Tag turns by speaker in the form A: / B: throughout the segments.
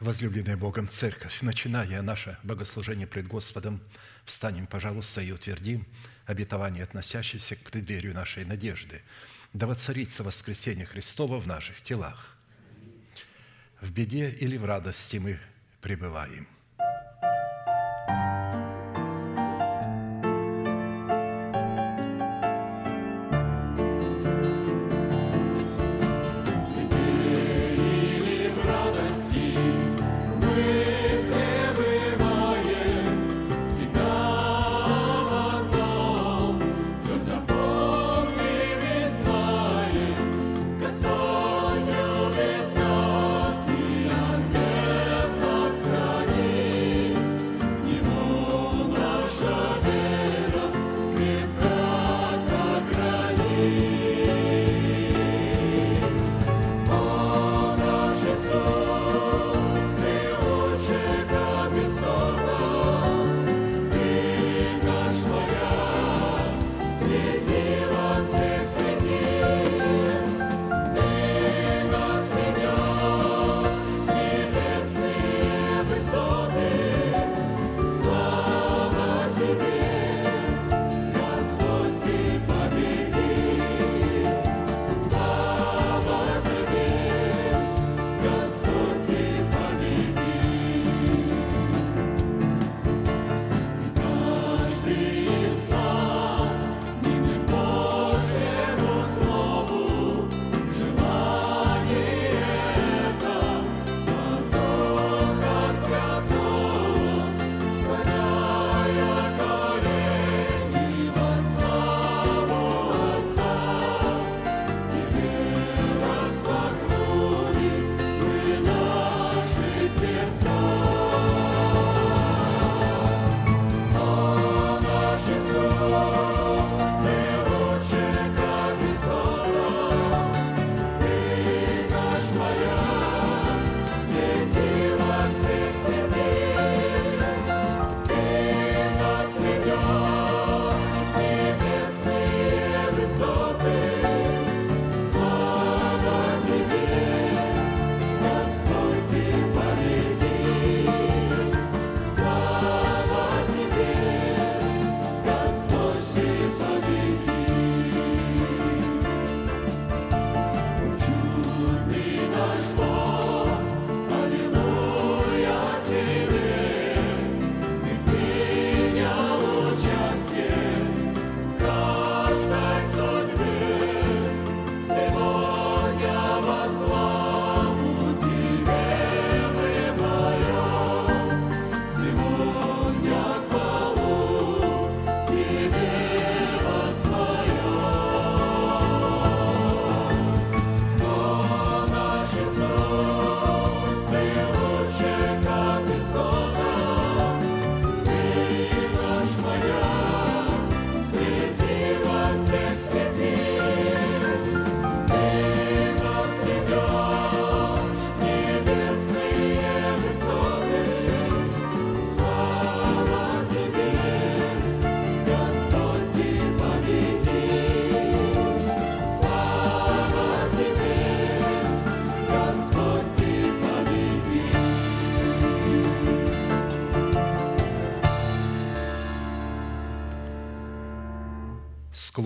A: Возлюбленная Богом Церковь, начиная наше богослужение пред Господом, встанем, пожалуйста, и утвердим обетование, относящееся к преддверию нашей надежды. Да воцарится воскресение Христова в наших телах. В беде или в радости мы пребываем –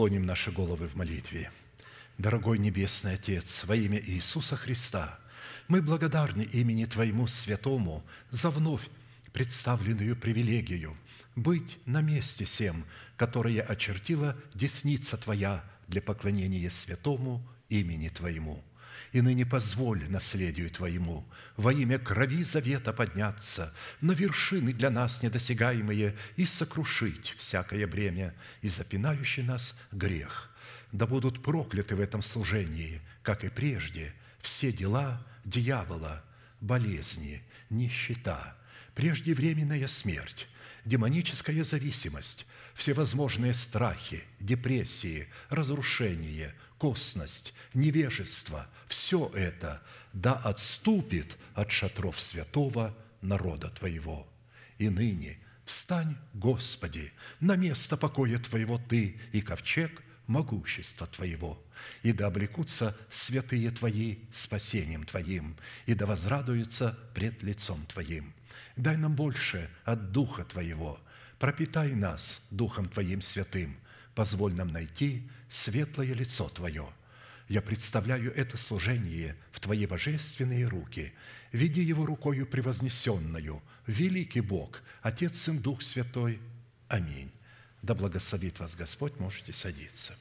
A: склоним наши головы в молитве. Дорогой Небесный Отец, во имя Иисуса Христа, мы благодарны имени Твоему Святому за вновь представленную привилегию быть на месте всем, которое очертила десница Твоя для поклонения святому имени Твоему. И ныне позволь наследию Твоему во имя крови завета подняться на вершины для нас недосягаемые и сокрушить всякое бремя и запинающий нас грех. Да будут прокляты в этом служении, как и прежде, все дела дьявола, болезни, нищета, преждевременная смерть, демоническая зависимость, всевозможные страхи, депрессии, разрушение, косность, невежество – все это да отступит от шатров святого народа Твоего. И ныне встань, Господи, на место покоя Твоего Ты и ковчег могущества Твоего, и да облекутся святые Твои спасением Твоим, и да возрадуются пред лицом Твоим. Дай нам больше от Духа Твоего, пропитай нас Духом Твоим святым, позволь нам найти светлое лицо Твое. Я представляю это служение в Твои божественные руки. Веди его рукою превознесенную, великий Бог, Отец, Сын, Дух Святой. Аминь. Да благословит вас Господь, можете садиться.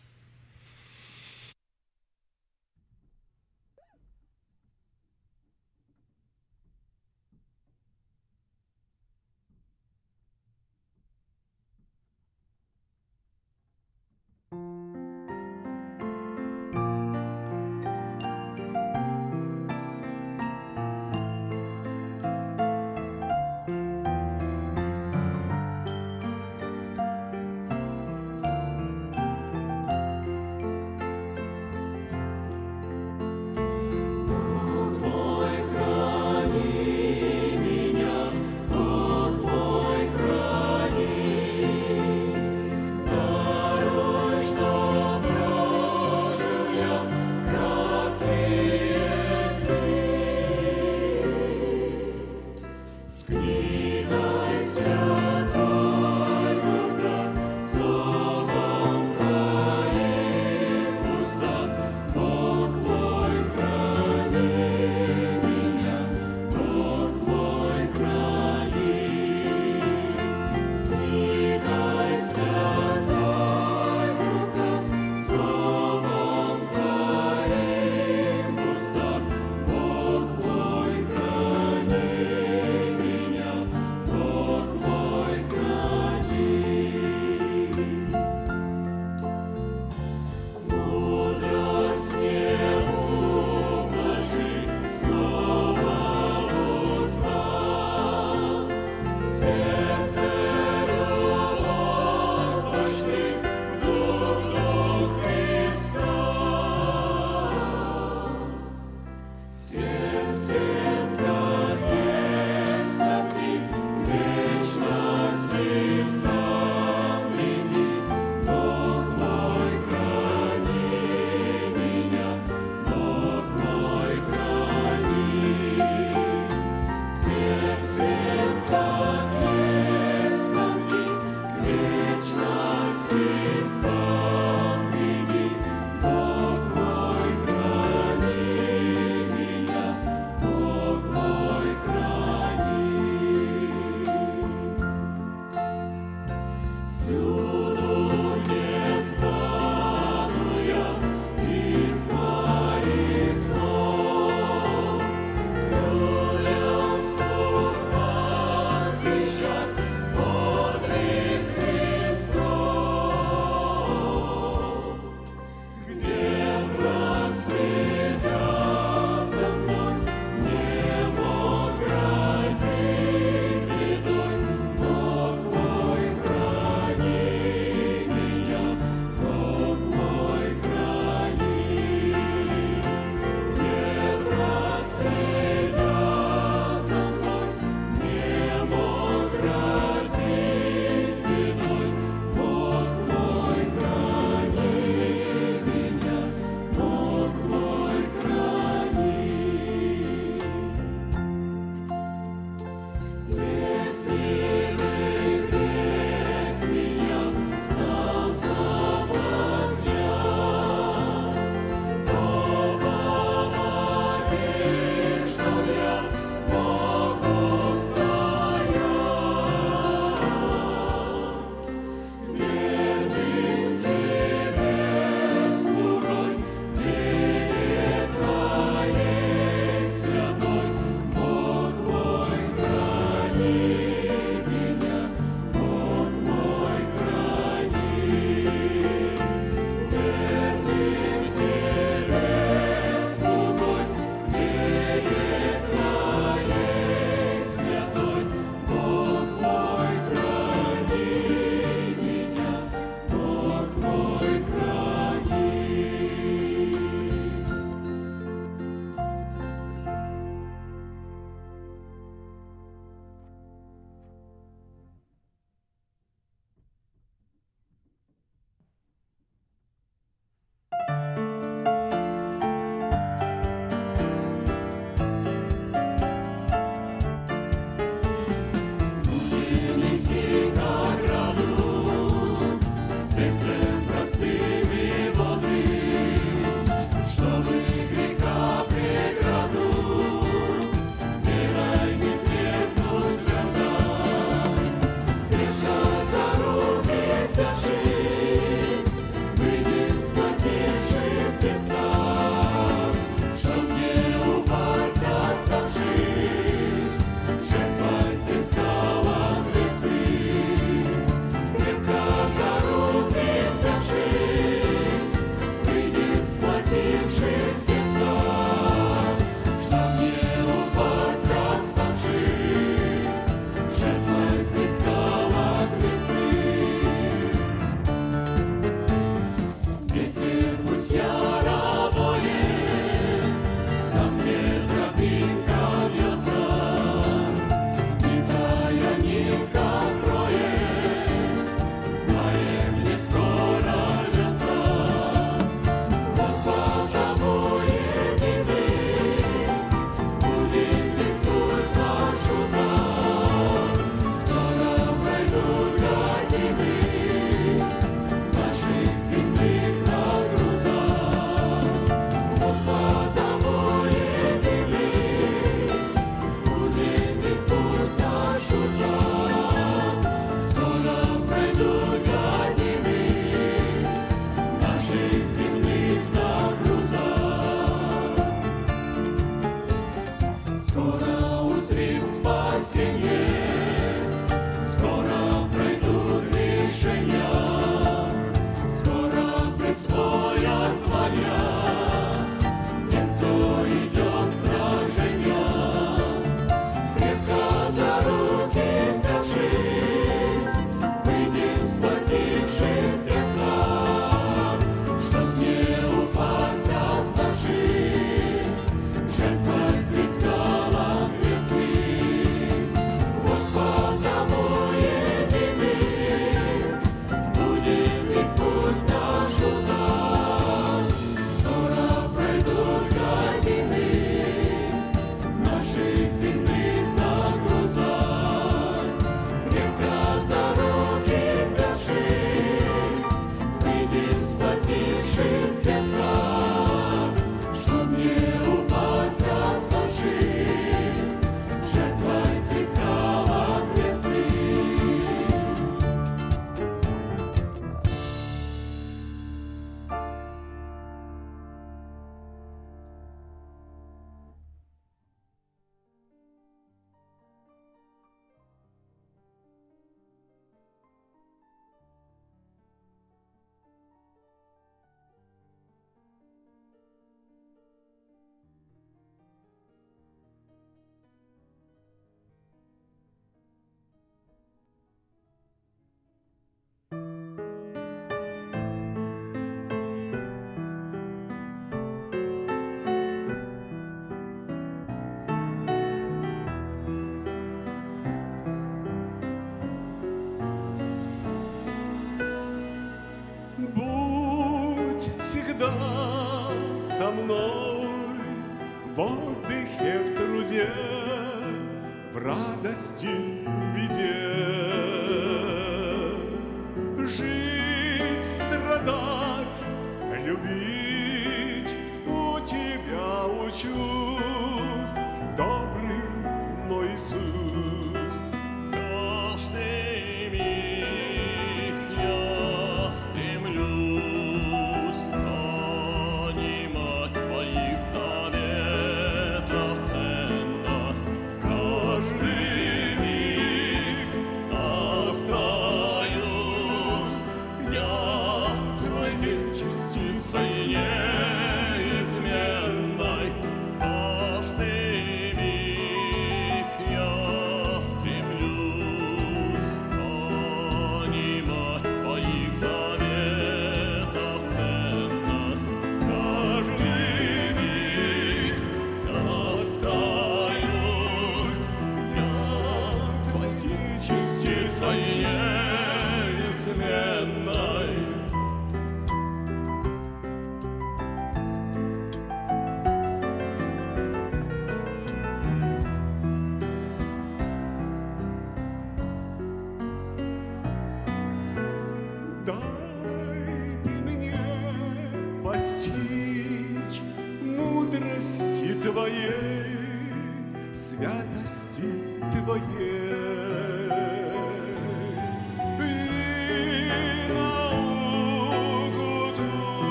B: Радости,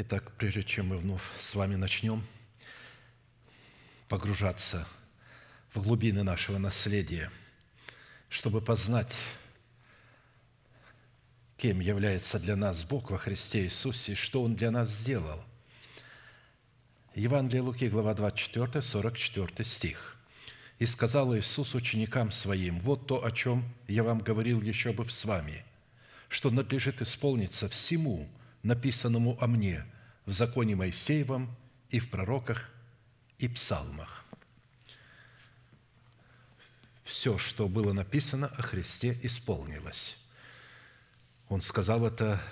C: Итак, прежде чем мы вновь с вами начнем погружаться в глубины нашего наследия, чтобы познать, кем является для нас Бог во Христе Иисусе что Он для нас сделал. Евангелие Луки, глава 24, 44 стих. «И сказал Иисус ученикам Своим, вот то, о чем я вам говорил еще бы с вами, что надлежит исполниться всему, написанному о мне в законе Моисеевом и в пророках и псалмах. Все, что было написано о Христе, исполнилось. Он сказал это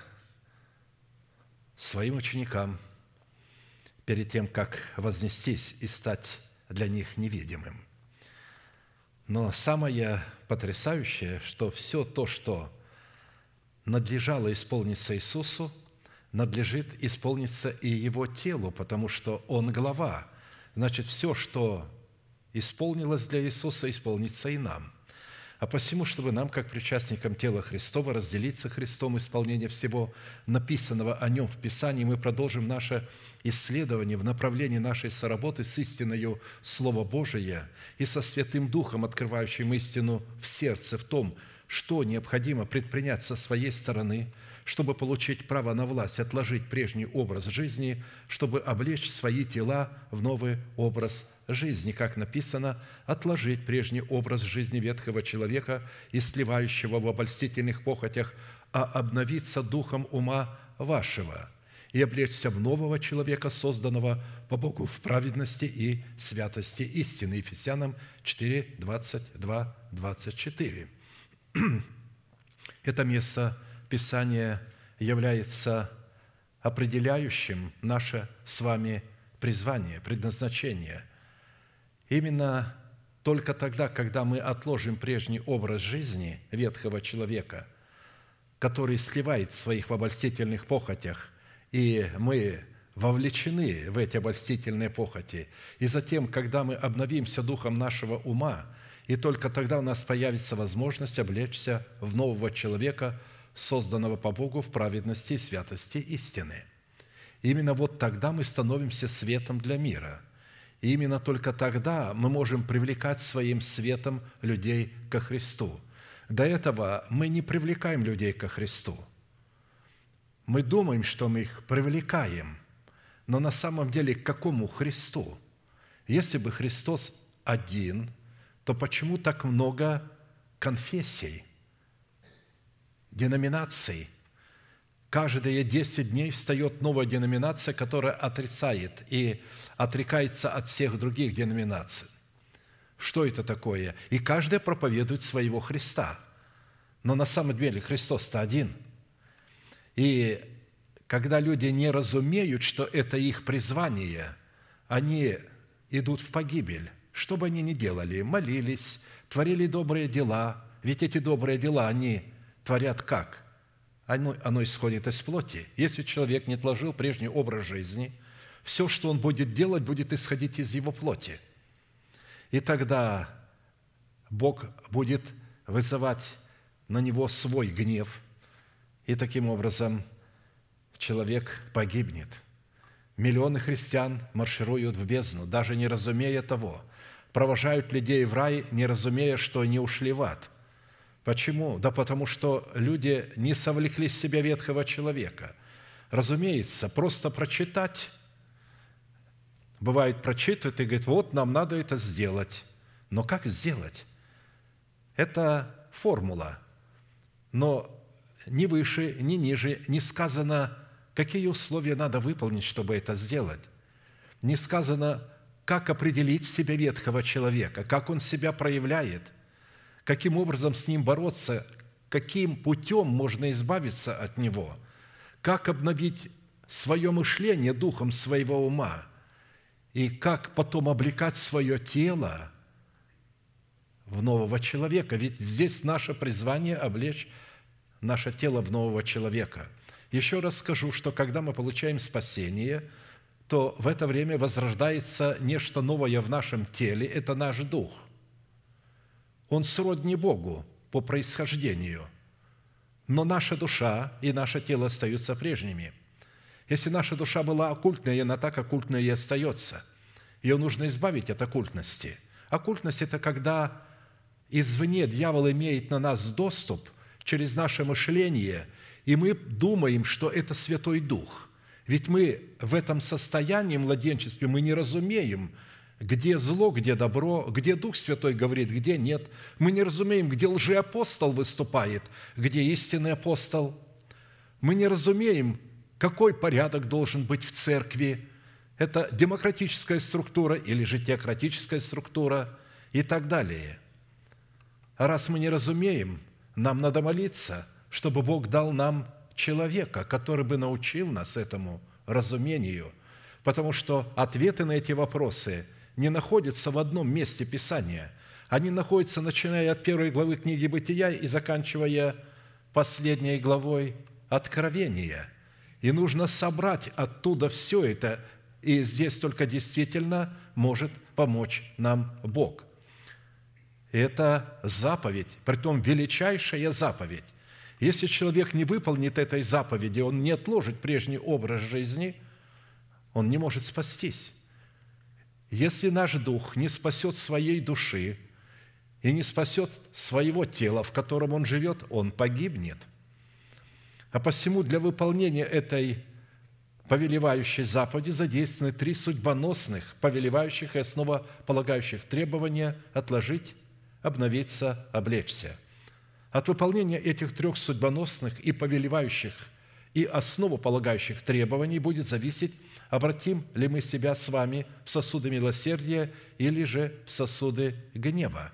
C: своим ученикам перед тем, как вознестись и стать для них невидимым. Но самое потрясающее, что все то, что надлежало исполниться Иисусу – надлежит исполниться и его телу, потому что он глава. Значит, все, что исполнилось для Иисуса, исполнится и нам. А посему, чтобы нам, как причастникам тела Христова, разделиться Христом исполнение всего написанного о Нем в Писании, мы продолжим наше исследование в направлении нашей соработы с истиною Слова Божия и со Святым Духом, открывающим истину в сердце, в том, что необходимо предпринять со своей стороны – чтобы получить право на власть, отложить прежний образ жизни, чтобы облечь свои тела в новый образ жизни, как написано, отложить прежний образ жизни ветхого человека и сливающего в обольстительных похотях, а обновиться духом ума вашего и облечься в нового человека, созданного по Богу в праведности и святости истины. Ефесянам 4, 22, 24. Это место Писание является определяющим наше с вами призвание, предназначение. Именно только тогда, когда мы отложим прежний образ жизни ветхого человека, который сливает в своих обольстительных похотях, и мы вовлечены в эти обольстительные похоти, и затем, когда мы обновимся духом нашего ума, и только тогда у нас появится возможность облечься в нового человека – созданного по Богу в праведности и святости истины. Именно вот тогда мы становимся светом для мира. И именно только тогда мы можем привлекать своим светом людей ко Христу. До этого мы не привлекаем людей ко Христу. Мы думаем, что мы их привлекаем, но на самом деле к какому Христу? Если бы Христос один, то почему так много конфессий? Деноминаций. Каждые 10 дней встает новая деноминация, которая отрицает и отрекается от всех других деноминаций. Что это такое? И каждая проповедует своего Христа. Но на самом деле Христос-то один. И когда люди не разумеют, что это их призвание, они идут в погибель. Что бы они ни делали, молились, творили добрые дела, ведь эти добрые дела, они творят как? Оно, оно исходит из плоти. Если человек не отложил прежний образ жизни, все, что он будет делать, будет исходить из его плоти. И тогда Бог будет вызывать на него свой гнев, и таким образом человек погибнет. Миллионы христиан маршируют в бездну, даже не разумея того. Провожают людей в рай, не разумея, что они ушли в ад. Почему? Да потому что люди не совлекли с себя ветхого человека. Разумеется, просто прочитать. Бывает, прочитывает и говорит, вот нам надо это сделать. Но как сделать? Это формула. Но ни выше, ни ниже не сказано, какие условия надо выполнить, чтобы это сделать. Не сказано, как определить в себе ветхого человека, как он себя проявляет, каким образом с ним бороться, каким путем можно избавиться от него, как обновить свое мышление духом своего ума и как потом облекать свое тело в нового человека. Ведь здесь наше призвание облечь наше тело в нового человека. Еще раз скажу, что когда мы получаем спасение, то в это время возрождается нечто новое в нашем теле, это наш дух. Он сродни Богу по происхождению, но наша душа и наше тело остаются прежними. Если наша душа была оккультной, она так оккультная и остается. Ее нужно избавить от оккультности. Оккультность – это когда извне дьявол имеет на нас доступ через наше мышление, и мы думаем, что это Святой Дух. Ведь мы в этом состоянии младенчестве, мы не разумеем, где зло, где добро, где Дух Святой говорит, где нет. Мы не разумеем, где лжеапостол выступает, где истинный апостол. Мы не разумеем, какой порядок должен быть в церкви. Это демократическая структура или же теократическая структура и так далее. А раз мы не разумеем, нам надо молиться, чтобы Бог дал нам человека, который бы научил нас этому разумению, потому что ответы на эти вопросы не находятся в одном месте Писания. Они находятся, начиная от первой главы книги «Бытия» и заканчивая последней главой Откровения. И нужно собрать оттуда все это, и здесь только действительно может помочь нам Бог. Это заповедь, притом величайшая заповедь. Если человек не выполнит этой заповеди, он не отложит прежний образ жизни, он не может спастись. Если наш дух не спасет своей души и не спасет своего тела, в котором он живет, он погибнет. А посему для выполнения этой повелевающей заповеди задействованы три судьбоносных, повелевающих и основополагающих требования отложить, обновиться, облечься. От выполнения этих трех судьбоносных и повелевающих и основополагающих требований будет зависеть обратим ли мы себя с вами в сосуды милосердия или же в сосуды гнева.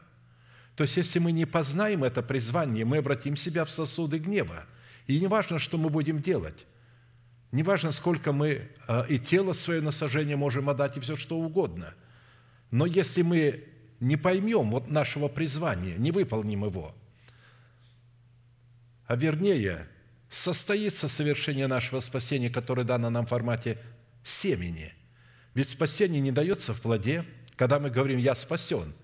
C: То есть, если мы не познаем это призвание, мы обратим себя в сосуды гнева. И не важно, что мы будем делать. Не важно, сколько мы а, и тело свое насажение можем отдать, и все что угодно. Но если мы не поймем вот нашего призвания, не выполним его, а вернее, состоится совершение нашего спасения, которое дано нам в формате семени. Ведь спасение не дается в плоде, когда мы говорим «я спасен».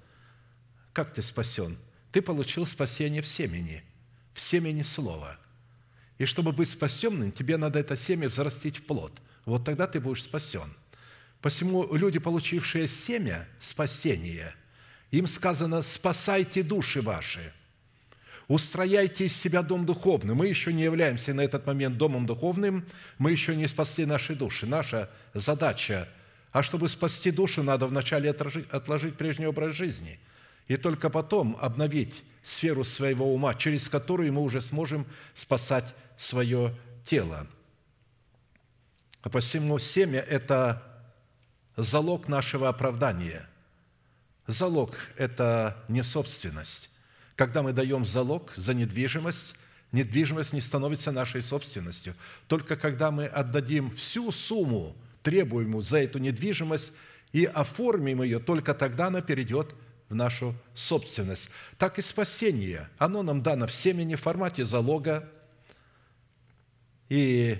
C: Как ты спасен? Ты получил спасение в семени, в семени слова. И чтобы быть спасенным, тебе надо это семя взрастить в плод. Вот тогда ты будешь спасен. Посему люди, получившие семя спасения, им сказано «спасайте души ваши». Устрояйте из себя дом духовный. Мы еще не являемся на этот момент домом духовным, мы еще не спасли наши души. Наша задача, а чтобы спасти душу, надо вначале отложить, прежний образ жизни, и только потом обновить сферу своего ума, через которую мы уже сможем спасать свое тело. А посему семя – это залог нашего оправдания. Залог – это не собственность. Когда мы даем залог за недвижимость, недвижимость не становится нашей собственностью. Только когда мы отдадим всю сумму, требуемую за эту недвижимость, и оформим ее, только тогда она перейдет в нашу собственность. Так и спасение. Оно нам дано в семени, в формате залога. И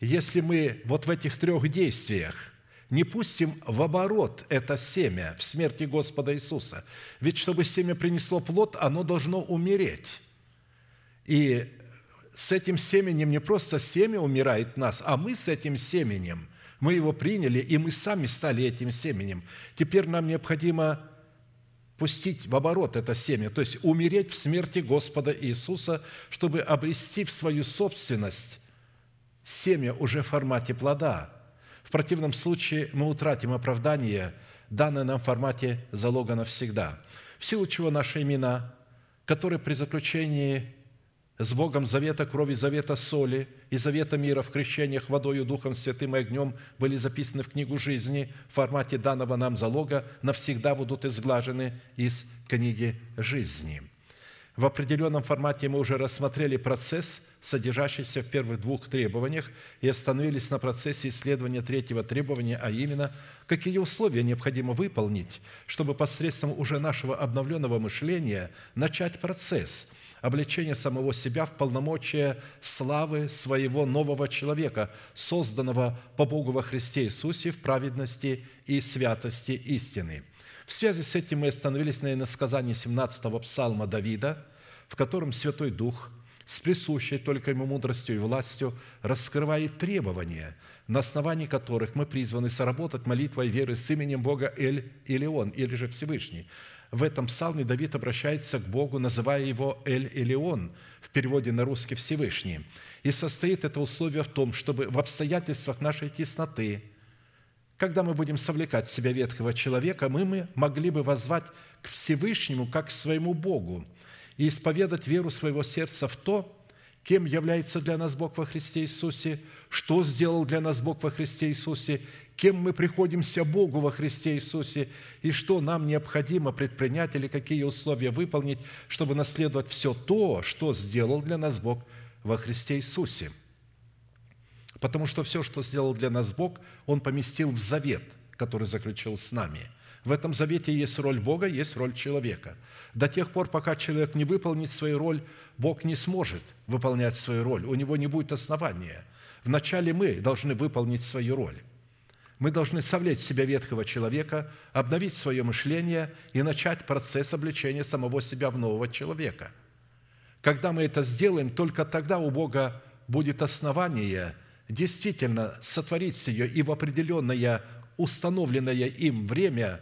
C: если мы вот в этих трех действиях не пустим в оборот это семя в смерти Господа Иисуса. Ведь чтобы семя принесло плод, оно должно умереть. И с этим семенем не просто семя умирает нас, а мы с этим семенем, Мы его приняли, и мы сами стали этим семенем. Теперь нам необходимо пустить в оборот это семя, то есть умереть в смерти Господа Иисуса, чтобы обрести в свою собственность семя уже в формате плода. Противном случае мы утратим оправдание, данное нам в формате залога навсегда, в силу чего наши имена, которые при заключении с Богом завета крови, завета соли и завета мира в крещениях водою, Духом Святым и огнем были записаны в книгу жизни в формате данного нам залога, навсегда будут изглажены из книги жизни. В определенном формате мы уже рассмотрели процесс, содержащийся в первых двух требованиях, и остановились на процессе исследования третьего требования, а именно, какие условия необходимо выполнить, чтобы посредством уже нашего обновленного мышления начать процесс – обличение самого себя в полномочия славы своего нового человека, созданного по Богу во Христе Иисусе в праведности и святости истины. В связи с этим мы остановились на иносказании 17-го псалма Давида, в котором Святой Дух с присущей только Ему мудростью и властью раскрывает требования, на основании которых мы призваны соработать молитвой веры с именем Бога Эль или Он, или же Всевышний – в этом псалме Давид обращается к Богу, называя его Эль или Он, в переводе на русский Всевышний. И состоит это условие в том, чтобы в обстоятельствах нашей тесноты, когда мы будем совлекать в себя ветхого человека, мы, мы могли бы возвать к Всевышнему, как к своему Богу, и исповедать веру своего сердца в то, кем является для нас Бог во Христе Иисусе, что сделал для нас Бог во Христе Иисусе, кем мы приходимся Богу во Христе Иисусе и что нам необходимо предпринять или какие условия выполнить, чтобы наследовать все то, что сделал для нас Бог во Христе Иисусе. Потому что все, что сделал для нас Бог, Он поместил в завет, который заключил с нами. В этом завете есть роль Бога, есть роль человека. До тех пор, пока человек не выполнит свою роль, Бог не сможет выполнять свою роль, у него не будет основания. Вначале мы должны выполнить свою роль. Мы должны совлечь в себя ветхого человека, обновить свое мышление и начать процесс обличения самого себя в нового человека. Когда мы это сделаем, только тогда у Бога будет основание действительно сотворить ее и в определенное установленное им время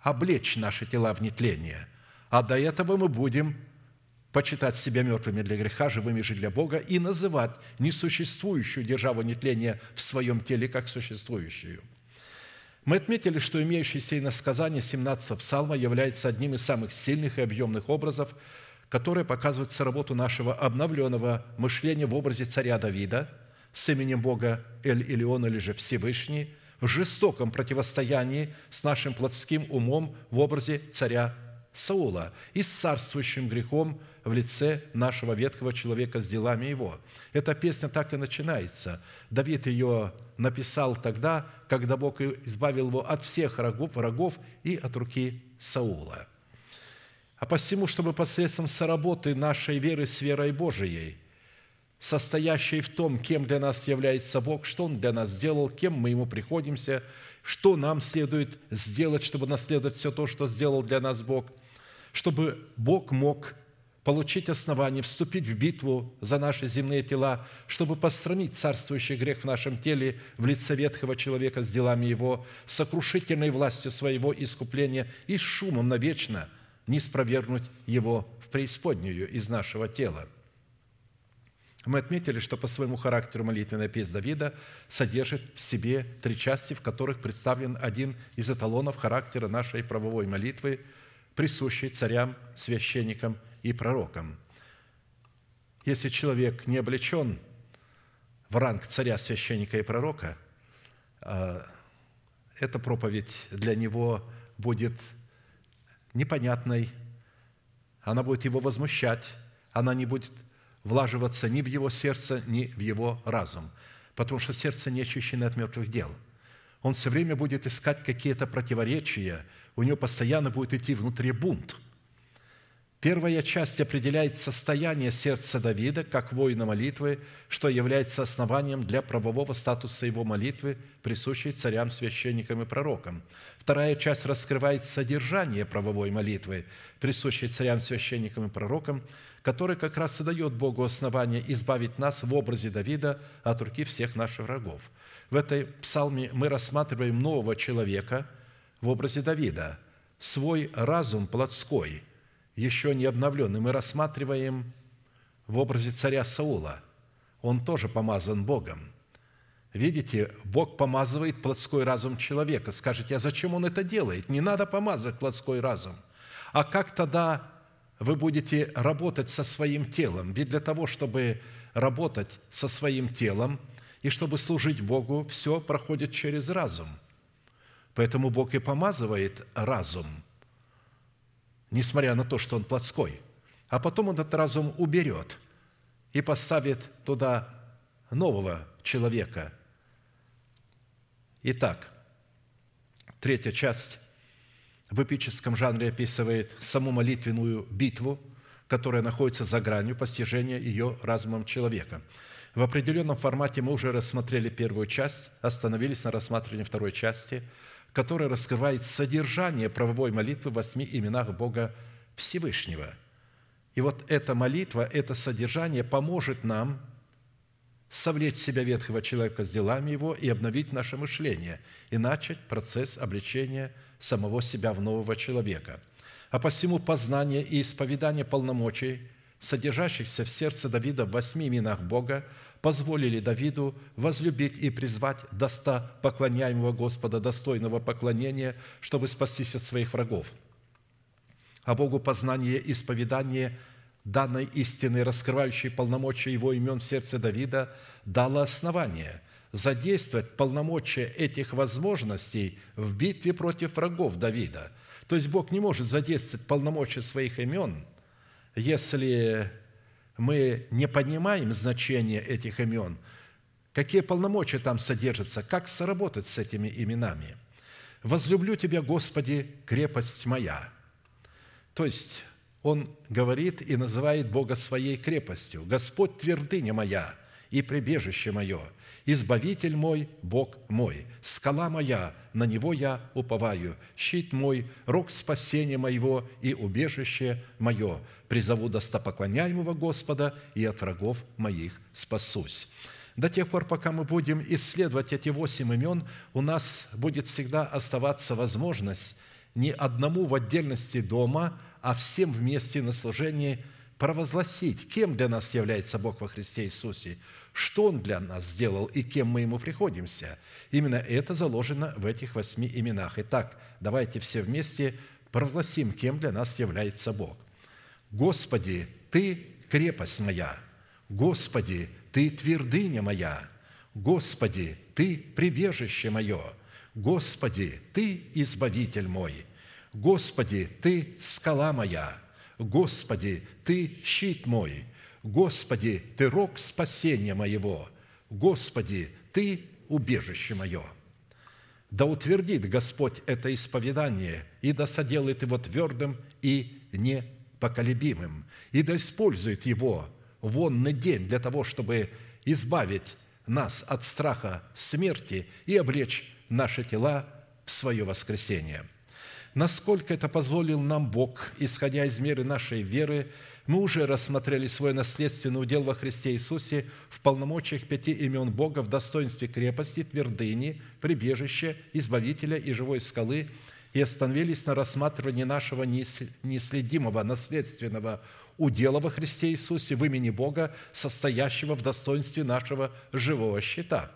C: облечь наши тела в нетление. А до этого мы будем почитать себя мертвыми для греха, живыми же для Бога и называть несуществующую державу нетления в своем теле как существующую. Мы отметили, что имеющееся иносказание 17 псалма является одним из самых сильных и объемных образов, которые показывают работу нашего обновленного мышления в образе царя Давида с именем Бога Эль Илион или же Всевышний в жестоком противостоянии с нашим плотским умом в образе царя Саула и с царствующим грехом в лице нашего ветхого человека с делами его. Эта песня так и начинается. Давид ее написал тогда, когда Бог избавил его от всех врагов, врагов и от руки Саула. А посему, чтобы посредством соработы нашей веры с верой Божией, состоящей в том, кем для нас является Бог, что Он для нас сделал, кем мы Ему приходимся, что нам следует сделать, чтобы наследовать все то, что сделал для нас Бог, чтобы Бог мог получить основание вступить в битву за наши земные тела, чтобы постранить царствующий грех в нашем теле в лице ветхого человека с делами его, сокрушительной властью своего искупления и шумом навечно не спровергнуть его в преисподнюю из нашего тела. Мы отметили, что по своему характеру молитвенная песня Давида содержит в себе три части, в которых представлен один из эталонов характера нашей правовой молитвы, присущий царям, священникам и пророком. Если человек не облечен в ранг царя, священника и пророка, а, эта проповедь для него будет непонятной, она будет его возмущать, она не будет влаживаться ни в его сердце, ни в его разум, потому что сердце не очищено от мертвых дел. Он все время будет искать какие-то противоречия, у него постоянно будет идти внутри бунт – Первая часть определяет состояние сердца Давида как воина молитвы, что является основанием для правового статуса его молитвы, присущей царям, священникам и пророкам. Вторая часть раскрывает содержание правовой молитвы, присущей царям, священникам и пророкам, который как раз и дает Богу основание избавить нас в образе Давида от руки всех наших врагов. В этой псалме мы рассматриваем нового человека в образе Давида, свой разум плотской, еще не обновленный, мы рассматриваем в образе царя Саула. Он тоже помазан Богом. Видите, Бог помазывает плотской разум человека. Скажете, а зачем Он это делает? Не надо помазать плотской разум. А как тогда вы будете работать со своим телом? Ведь для того, чтобы работать со своим телом и чтобы служить Богу, все проходит через разум. Поэтому Бог и помазывает разум, несмотря на то, что он плотской. А потом он этот разум уберет и поставит туда нового человека – Итак, третья часть в эпическом жанре описывает саму молитвенную битву, которая находится за гранью постижения ее разумом человека. В определенном формате мы уже рассмотрели первую часть, остановились на рассматривании второй части, которая раскрывает содержание правовой молитвы в восьми именах Бога Всевышнего. И вот эта молитва, это содержание поможет нам совлечь себя ветхого человека с делами его и обновить наше мышление и начать процесс обличения самого себя в нового человека. А посему познание и исповедание полномочий, содержащихся в сердце Давида в восьми именах Бога, позволили Давиду возлюбить и призвать доста поклоняемого Господа, достойного поклонения, чтобы спастись от своих врагов. А Богу познание и исповедание – данной истины, раскрывающей полномочия его имен в сердце Давида, дало основание задействовать полномочия этих возможностей в битве против врагов Давида. То есть Бог не может задействовать полномочия своих имен, если мы не понимаем значение этих имен, какие полномочия там содержатся, как сработать с этими именами. «Возлюблю Тебя, Господи, крепость моя». То есть он говорит и называет Бога своей крепостью. «Господь твердыня моя и прибежище мое, избавитель мой, Бог мой, скала моя, на Него я уповаю, щит мой, рог спасения моего и убежище мое. Призову достопоклоняемого Господа и от врагов моих спасусь». До тех пор, пока мы будем исследовать эти восемь имен, у нас будет всегда оставаться возможность не одному в отдельности дома – а всем вместе на служении провозгласить, кем для нас является Бог во Христе Иисусе, что Он для нас сделал и кем мы Ему приходимся. Именно это заложено в этих восьми именах. Итак, давайте все вместе провозгласим, кем для нас является Бог. «Господи, Ты – крепость моя! Господи, Ты – твердыня моя! Господи, Ты – прибежище мое! Господи, Ты – избавитель мой!» Господи, Ты скала моя, Господи, Ты щит мой, Господи, Ты рог спасения моего, Господи, Ты убежище мое. Да утвердит Господь это исповедание, и да соделает его твердым и непоколебимым, и да использует его вонный день для того, чтобы избавить нас от страха смерти и облечь наши тела в свое воскресение – Насколько это позволил нам Бог, исходя из меры нашей веры, мы уже рассмотрели свой наследственный удел во Христе Иисусе в полномочиях пяти имен Бога в достоинстве крепости, твердыни, прибежища, избавителя и живой скалы и остановились на рассматривании нашего неследимого наследственного удела во Христе Иисусе в имени Бога, состоящего в достоинстве нашего живого щита.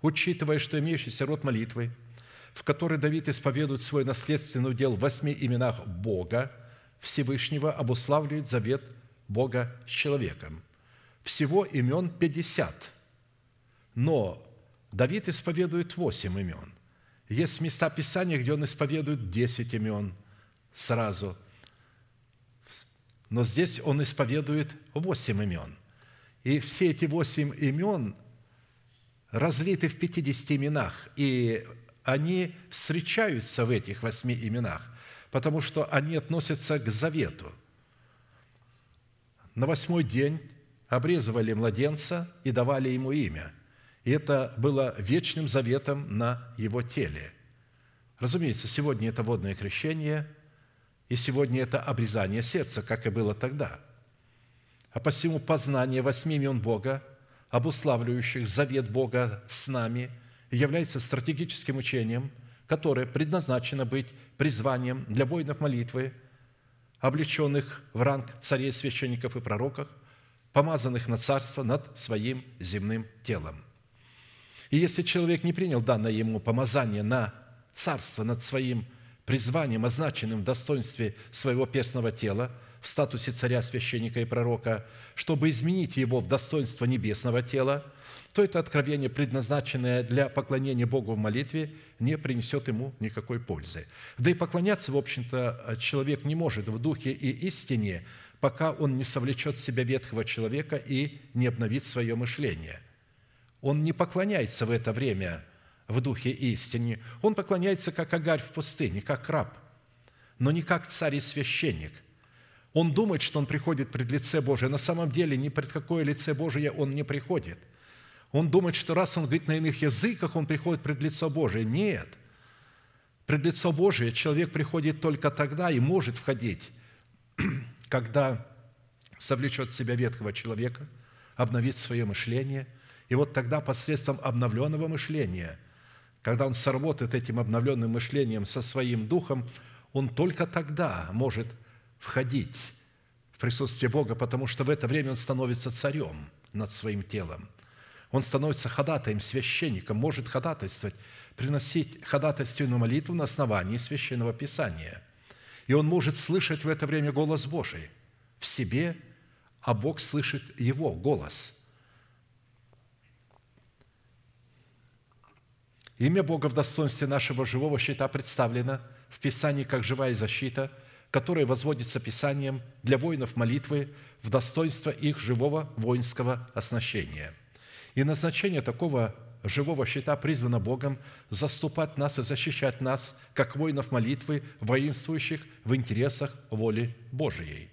C: Учитывая, что имеющийся род молитвы – в которой Давид исповедует свой наследственный удел в восьми именах Бога Всевышнего, обуславливает завет Бога с человеком. Всего имен 50, но Давид исповедует восемь имен. Есть места Писания, где он исповедует 10 имен сразу, но здесь он исповедует восемь имен. И все эти восемь имен разлиты в 50 именах, и они встречаются в этих восьми именах, потому что они относятся к завету. На восьмой день обрезывали младенца и давали ему имя. И это было вечным заветом на его теле. Разумеется, сегодня это водное крещение, и сегодня это обрезание сердца, как и было тогда. А посему познание восьми имен Бога обуславливающих завет Бога с нами, является стратегическим учением, которое предназначено быть призванием для воинов молитвы, облеченных в ранг царей, священников и пророков, помазанных на царство над своим земным телом. И если человек не принял данное ему помазание на царство над своим призванием, означенным в достоинстве своего перстного тела, в статусе царя, священника и пророка, чтобы изменить его в достоинство небесного тела, то это откровение, предназначенное для поклонения Богу в молитве, не принесет ему никакой пользы. Да и поклоняться, в общем-то, человек не может в духе и истине, пока он не совлечет в себя ветхого человека и не обновит свое мышление. Он не поклоняется в это время в духе истине. Он поклоняется, как Агарь в пустыне, как раб, но не как царь и священник. Он думает, что он приходит пред лице Божие. На самом деле ни пред какое лице Божие он не приходит. Он думает, что раз он говорит на иных языках, он приходит пред лицо Божие. Нет. Пред лицо Божие человек приходит только тогда и может входить, когда совлечет себя ветхого человека, обновит свое мышление. И вот тогда посредством обновленного мышления, когда он сработает этим обновленным мышлением со своим духом, он только тогда может входить в присутствие Бога, потому что в это время он становится царем над своим телом. Он становится ходатаем, священником, может ходатайствовать, приносить ходатайственную молитву на основании Священного Писания. И он может слышать в это время голос Божий в себе, а Бог слышит его голос. Имя Бога в достоинстве нашего живого щита представлено в Писании как живая защита – которое возводится Писанием для воинов молитвы в достоинство их живого воинского оснащения. И назначение такого живого щита призвано Богом заступать нас и защищать нас, как воинов молитвы, воинствующих в интересах воли Божией.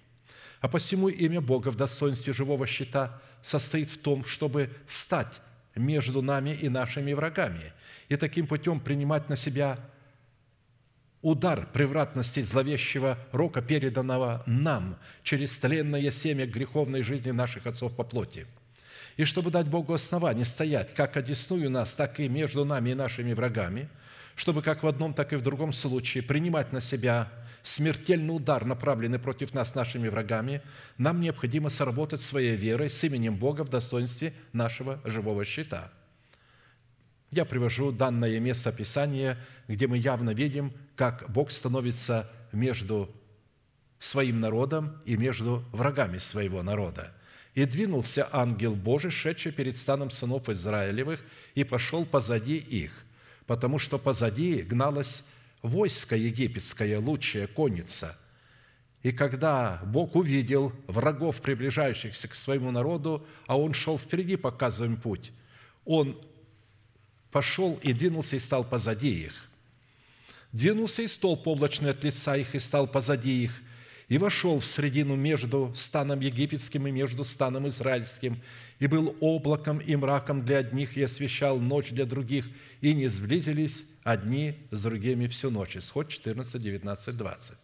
C: А посему имя Бога в достоинстве живого щита состоит в том, чтобы стать между нами и нашими врагами, и таким путем принимать на себя удар превратности зловещего рока, переданного нам через тленное семя греховной жизни наших отцов по плоти. И чтобы дать Богу основание стоять как одесную нас, так и между нами и нашими врагами, чтобы как в одном, так и в другом случае принимать на себя смертельный удар, направленный против нас нашими врагами, нам необходимо сработать своей верой с именем Бога в достоинстве нашего живого щита. Я привожу данное место Писания, где мы явно видим, как Бог становится между своим народом и между врагами своего народа. «И двинулся ангел Божий, шедший перед станом сынов Израилевых, и пошел позади их, потому что позади гналось войско египетское, лучшая конница. И когда Бог увидел врагов, приближающихся к своему народу, а Он шел впереди, показывая им путь, Он пошел и двинулся и стал позади их. Двинулся и столб облачный от лица их и стал позади их, и вошел в средину между станом египетским и между станом израильским, и был облаком и мраком для одних, и освещал ночь для других, и не сблизились одни с другими всю ночь». Исход 14, 19, 20.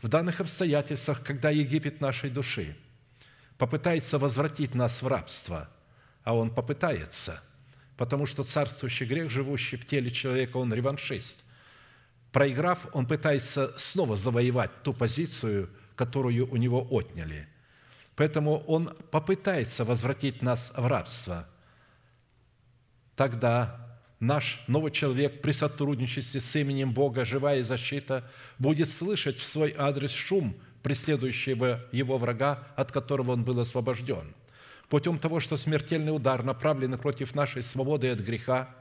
C: В данных обстоятельствах, когда Египет нашей души попытается возвратить нас в рабство, а он попытается, потому что царствующий грех, живущий в теле человека, он реваншист – Проиграв, он пытается снова завоевать ту позицию, которую у него отняли. Поэтому он попытается возвратить нас в рабство. Тогда наш новый человек при сотрудничестве с именем Бога, живая защита, будет слышать в свой адрес шум преследующего его врага, от которого он был освобожден. Путем того, что смертельный удар, направленный против нашей свободы от греха,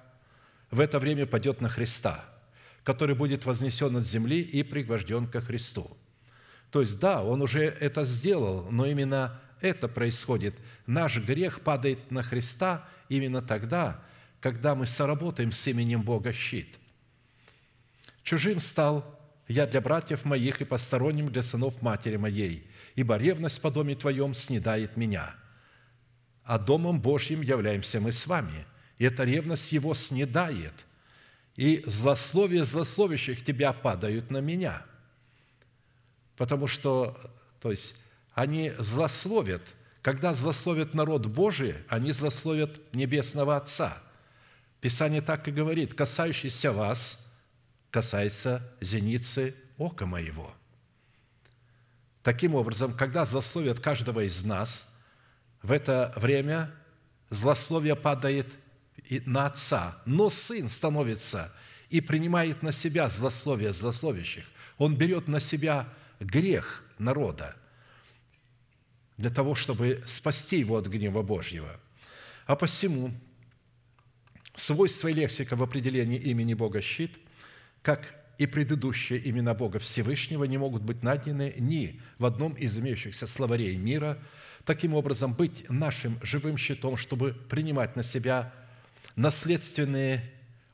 C: в это время падет на Христа – который будет вознесен от земли и пригвожден ко Христу. То есть, да, он уже это сделал, но именно это происходит. Наш грех падает на Христа именно тогда, когда мы соработаем с именем Бога щит. Чужим стал я для братьев моих и посторонним для сынов матери моей, ибо ревность по доме Твоем снедает меня. А домом Божьим являемся мы с вами, и эта ревность его снедает и злословие злословящих тебя падают на меня. Потому что, то есть, они злословят, когда злословят народ Божий, они злословят Небесного Отца. Писание так и говорит, касающийся вас, касается зеницы ока моего. Таким образом, когда злословят каждого из нас, в это время злословие падает на отца, но сын становится и принимает на себя злословие злословящих. Он берет на себя грех народа для того, чтобы спасти его от гнева Божьего. А посему свойство и лексика в определении имени Бога щит, как и предыдущие имена Бога Всевышнего не могут быть найдены ни в одном из имеющихся словарей мира. Таким образом, быть нашим живым щитом, чтобы принимать на себя наследственный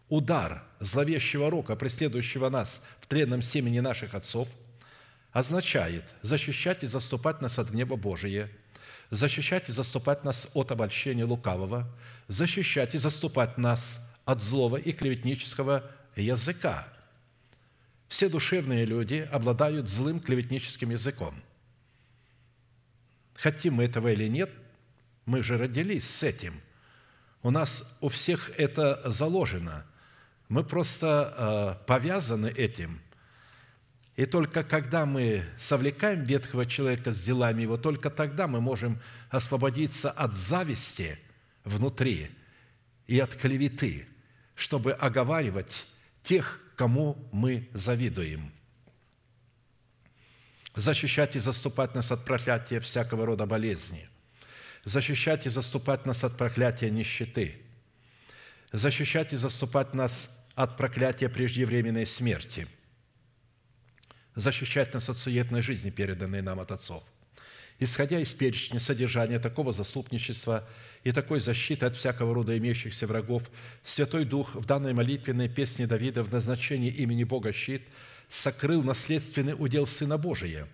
C: удар зловещего рока, преследующего нас в тленном семени наших отцов, означает защищать и заступать нас от гнева Божия, защищать и заступать нас от обольщения лукавого, защищать и заступать нас от злого и клеветнического языка. Все душевные люди обладают злым клеветническим языком. Хотим мы этого или нет, мы же родились с этим. У нас у всех это заложено. Мы просто э, повязаны этим. И только когда мы совлекаем ветхого человека с делами его, только тогда мы можем освободиться от зависти внутри и от клеветы, чтобы оговаривать тех, кому мы завидуем. Защищать и заступать нас от проклятия всякого рода болезни. Защищать и заступать нас от проклятия нищеты. Защищать и заступать нас от проклятия преждевременной смерти. Защищать нас от суетной жизни, переданной нам от отцов. Исходя из перечня содержания такого заступничества – и такой защиты от всякого рода имеющихся врагов, Святой Дух в данной молитвенной песне Давида в назначении имени Бога щит сокрыл наследственный удел Сына Божия,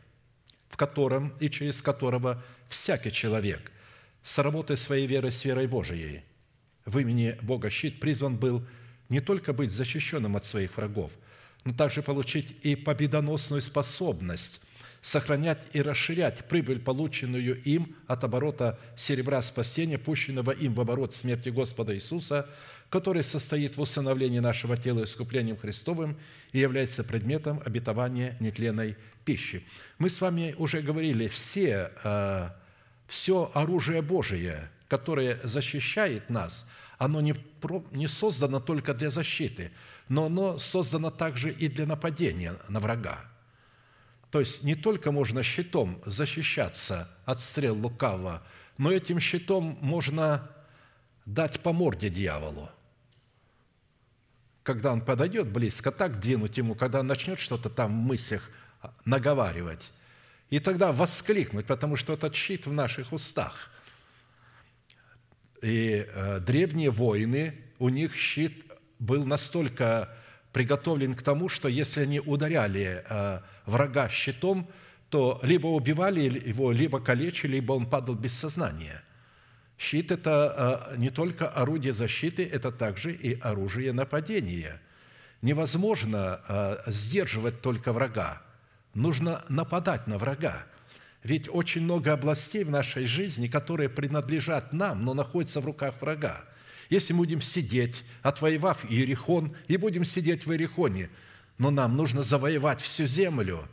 C: в котором и через которого всякий человек с работой своей веры с верой Божией в имени Бога щит призван был не только быть защищенным от своих врагов, но также получить и победоносную способность сохранять и расширять прибыль, полученную им от оборота серебра спасения, пущенного им в оборот смерти Господа Иисуса, который состоит в усыновлении нашего тела искуплением Христовым и является предметом обетования нетленной пищи. Мы с вами уже говорили, все, э, все оружие Божие, которое защищает нас, оно не, создано только для защиты, но оно создано также и для нападения на врага. То есть не только можно щитом защищаться от стрел лукавого, но этим щитом можно дать по морде дьяволу. Когда он подойдет близко, так двинуть ему, когда он начнет что-то там в мыслях наговаривать. И тогда воскликнуть, потому что этот щит в наших устах. И э, древние воины, у них щит был настолько приготовлен к тому, что если они ударяли э, врага щитом, то либо убивали его, либо калечили, либо он падал без сознания. Щит – это э, не только орудие защиты, это также и оружие нападения. Невозможно э, сдерживать только врага. Нужно нападать на врага. Ведь очень много областей в нашей жизни, которые принадлежат нам, но находятся в руках врага. Если мы будем сидеть, отвоевав Иерихон, и будем сидеть в Иерихоне, но нам нужно завоевать всю землю,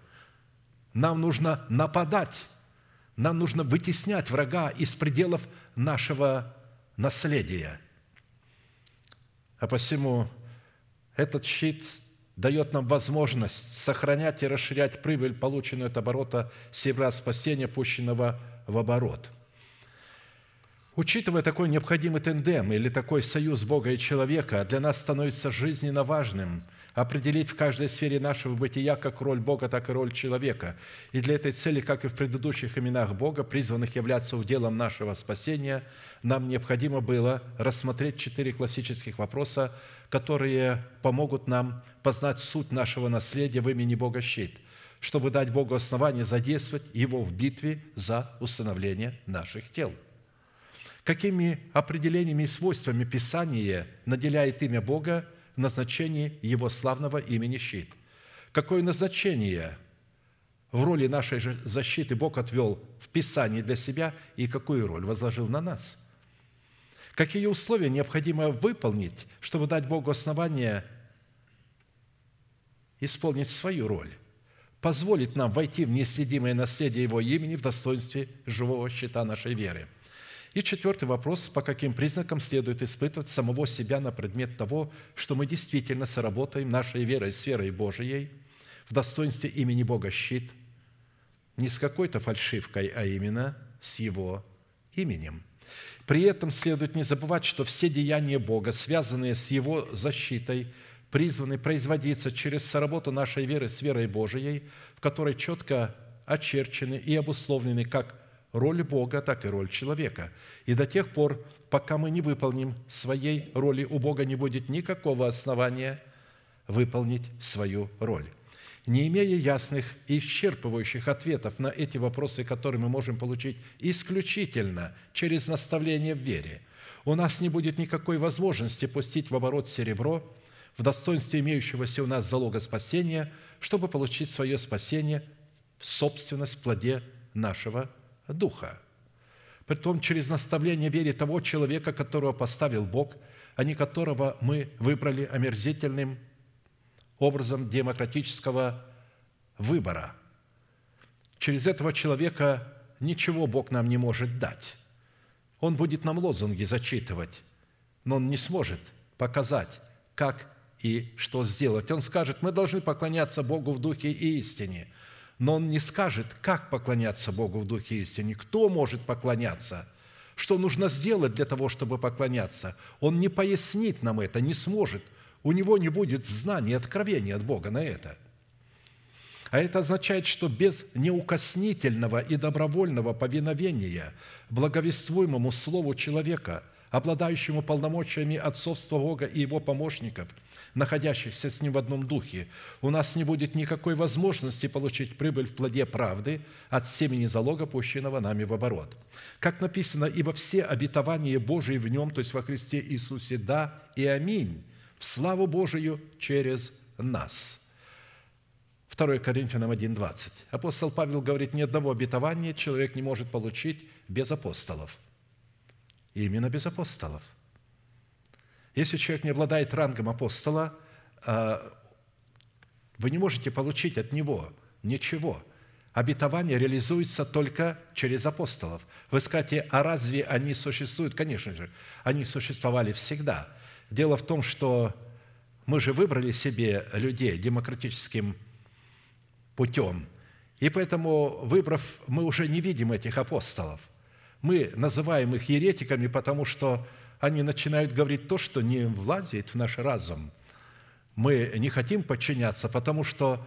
C: нам нужно нападать, нам нужно вытеснять врага из пределов нашего наследия. А посему этот щит дает нам возможность сохранять и расширять прибыль, полученную от оборота серебра спасения, пущенного в оборот – Учитывая такой необходимый тендем или такой союз Бога и человека, для нас становится жизненно важным определить в каждой сфере нашего бытия как роль Бога, так и роль человека. И для этой цели, как и в предыдущих именах Бога, призванных являться уделом нашего спасения, нам необходимо было рассмотреть четыре классических вопроса, которые помогут нам познать суть нашего наследия в имени Бога щит, чтобы дать Богу основание задействовать Его в битве за усыновление наших тел – какими определениями и свойствами Писание наделяет имя Бога в назначении Его славного имени щит. Какое назначение в роли нашей защиты Бог отвел в Писании для себя и какую роль возложил на нас? Какие условия необходимо выполнить, чтобы дать Богу основание исполнить свою роль? Позволит нам войти в неследимое наследие Его имени в достоинстве живого щита нашей веры. И четвертый вопрос, по каким признакам следует испытывать самого себя на предмет того, что мы действительно соработаем нашей верой с верой Божией в достоинстве имени Бога щит – не с какой-то фальшивкой, а именно с Его именем. При этом следует не забывать, что все деяния Бога, связанные с Его защитой, призваны производиться через соработу нашей веры с верой Божией, в которой четко очерчены и обусловлены как роль Бога, так и роль человека. И до тех пор, пока мы не выполним своей роли, у Бога не будет никакого основания выполнить свою роль не имея ясных и исчерпывающих ответов на эти вопросы, которые мы можем получить исключительно через наставление в вере, у нас не будет никакой возможности пустить в оборот серебро в достоинстве имеющегося у нас залога спасения, чтобы получить свое спасение в собственность плоде нашего духа. Притом через наставление вере того человека, которого поставил Бог, а не которого мы выбрали омерзительным образом демократического выбора. Через этого человека ничего Бог нам не может дать. Он будет нам лозунги зачитывать, но он не сможет показать, как и что сделать. Он скажет, мы должны поклоняться Богу в духе и истине, но он не скажет, как поклоняться Богу в духе и истине, кто может поклоняться, что нужно сделать для того, чтобы поклоняться. Он не пояснит нам это, не сможет – у него не будет знания, откровения от Бога на это. А это означает, что без неукоснительного и добровольного повиновения благовествуемому Слову человека, обладающему полномочиями отцовства Бога и его помощников, находящихся с ним в одном духе, у нас не будет никакой возможности получить прибыль в плоде правды от семени залога, пущенного нами в оборот. Как написано, «Ибо все обетования Божии в нем, то есть во Христе Иисусе, да и аминь, в славу Божию через нас». 2 Коринфянам 1,20. Апостол Павел говорит, ни одного обетования человек не может получить без апостолов. Именно без апостолов. Если человек не обладает рангом апостола, а, вы не можете получить от него ничего. Обетование реализуется только через апостолов. Вы скажете, а разве они существуют? Конечно же, они существовали всегда – Дело в том, что мы же выбрали себе людей демократическим путем, и поэтому, выбрав, мы уже не видим этих апостолов. Мы называем их еретиками, потому что они начинают говорить то, что не влазит в наш разум. Мы не хотим подчиняться, потому что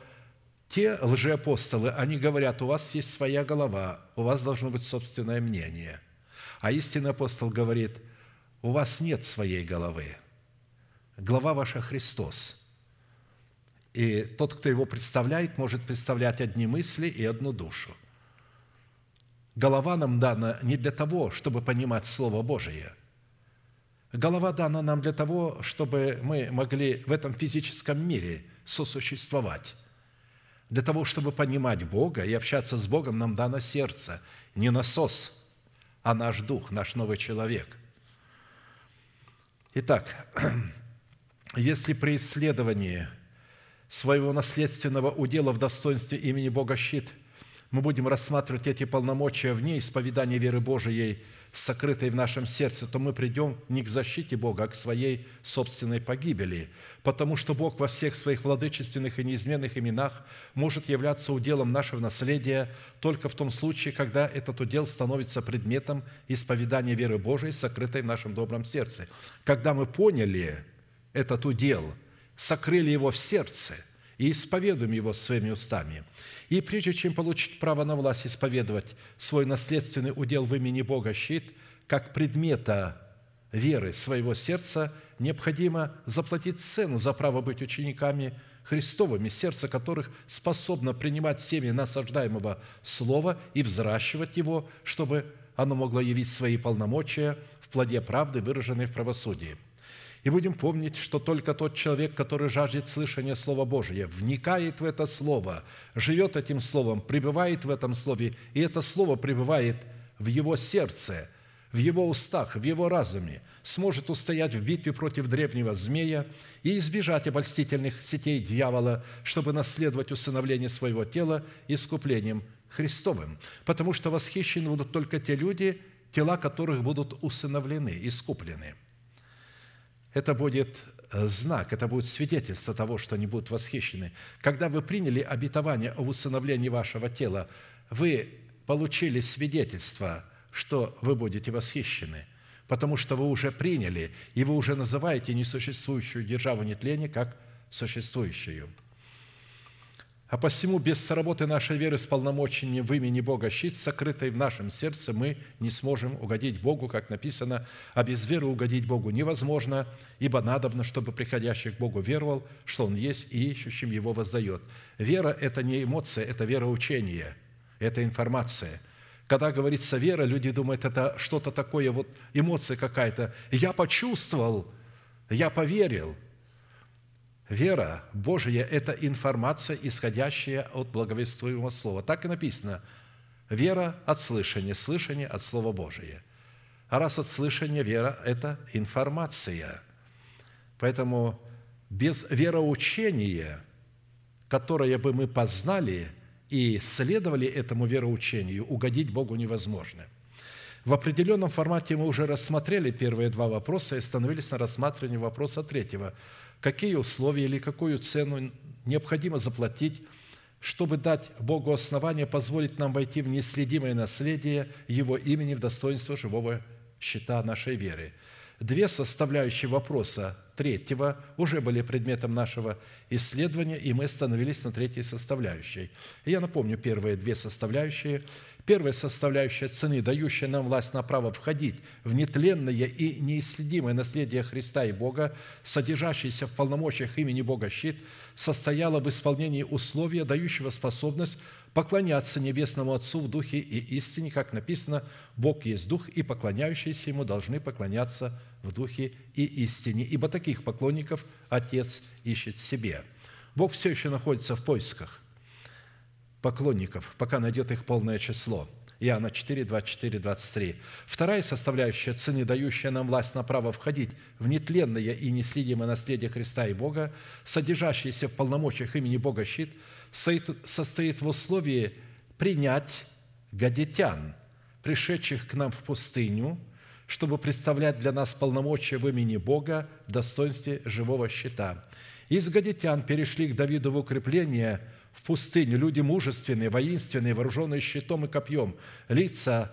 C: те лжеапостолы, они говорят, у вас есть своя голова, у вас должно быть собственное мнение. А истинный апостол говорит, у вас нет своей головы – глава ваша Христос. И тот, кто его представляет, может представлять одни мысли и одну душу. Голова нам дана не для того, чтобы понимать Слово Божие. Голова дана нам для того, чтобы мы могли в этом физическом мире сосуществовать. Для того, чтобы понимать Бога и общаться с Богом, нам дано сердце, не насос, а наш дух, наш новый человек. Итак, если при исследовании своего наследственного удела в достоинстве имени Бога щит мы будем рассматривать эти полномочия вне исповедания веры Божией, сокрытой в нашем сердце, то мы придем не к защите Бога, а к своей собственной погибели, потому что Бог во всех своих владычественных и неизменных именах может являться уделом нашего наследия только в том случае, когда этот удел становится предметом исповедания веры Божией, сокрытой в нашем добром сердце. Когда мы поняли, этот удел, сокрыли его в сердце и исповедуем его своими устами. И прежде чем получить право на власть исповедовать свой наследственный удел в имени Бога щит, как предмета веры своего сердца, необходимо заплатить цену за право быть учениками Христовыми, сердце которых способно принимать семя насаждаемого слова и взращивать его, чтобы оно могло явить свои полномочия в плоде правды, выраженной в правосудии – И будем помнить, что только тот человек, который жаждет слышания Слова Божия, вникает в это Слово, живет этим Словом, пребывает в этом Слове, и это Слово пребывает в его сердце, в его устах, в его разуме, сможет устоять в битве против древнего змея и избежать обольстительных сетей дьявола, чтобы наследовать усыновление своего тела искуплением Христовым. Потому что восхищены будут только те люди, тела которых будут усыновлены, искуплены. Это будет э, знак, это будет свидетельство того, что они будут восхищены. Когда вы приняли обетование о усыновлении вашего тела, вы получили свидетельство, что вы будете восхищены, потому что вы уже приняли, и вы уже называете несуществующую державу нетления как существующую – а посему без работы нашей веры с полномочиями в имени Бога щит, сокрытой в нашем сердце, мы не сможем угодить Богу, как написано, а без веры угодить Богу невозможно, ибо надобно, чтобы приходящий к Богу веровал, что Он есть и ищущим Его воздает. Вера – это не эмоция, это вероучение, это информация. Когда говорится вера, люди думают, это что-то такое, вот эмоция какая-то. Я почувствовал, я поверил – Вера Божия – это информация, исходящая от благовествуемого Слова. Так и написано. Вера от слышания, слышание от Слова Божия. А раз от слышания вера – это информация. Поэтому без вероучения, которое бы мы познали и следовали этому вероучению, угодить Богу невозможно. В определенном формате мы уже рассмотрели первые два вопроса и остановились на рассматривании вопроса третьего – какие условия или какую цену необходимо заплатить, чтобы дать Богу основание позволить нам войти в неследимое наследие Его имени в достоинство живого щита нашей веры. Две составляющие вопроса третьего уже были предметом нашего исследования, и мы остановились на третьей составляющей. Я напомню первые две составляющие – Первая составляющая цены, дающая нам власть на право входить в нетленное и неисследимое наследие Христа и Бога, содержащееся в полномочиях имени Бога щит, состояла в исполнении условия, дающего способность поклоняться Небесному Отцу в Духе и истине, как написано, «Бог есть Дух, и поклоняющиеся Ему должны поклоняться в Духе и истине, ибо таких поклонников Отец ищет себе». Бог все еще находится в поисках – поклонников, пока найдет их полное число. Иоанна 4, 24, 23. Вторая составляющая цены, дающая нам власть на право входить в нетленное и неследимое наследие Христа и Бога, содержащееся в полномочиях имени Бога щит, состоит в условии принять гадитян, пришедших к нам в пустыню, чтобы представлять для нас полномочия в имени Бога в достоинстве живого щита. Из гадитян перешли к Давиду в укрепление – в пустыне, люди мужественные, воинственные, вооруженные щитом и копьем, лица,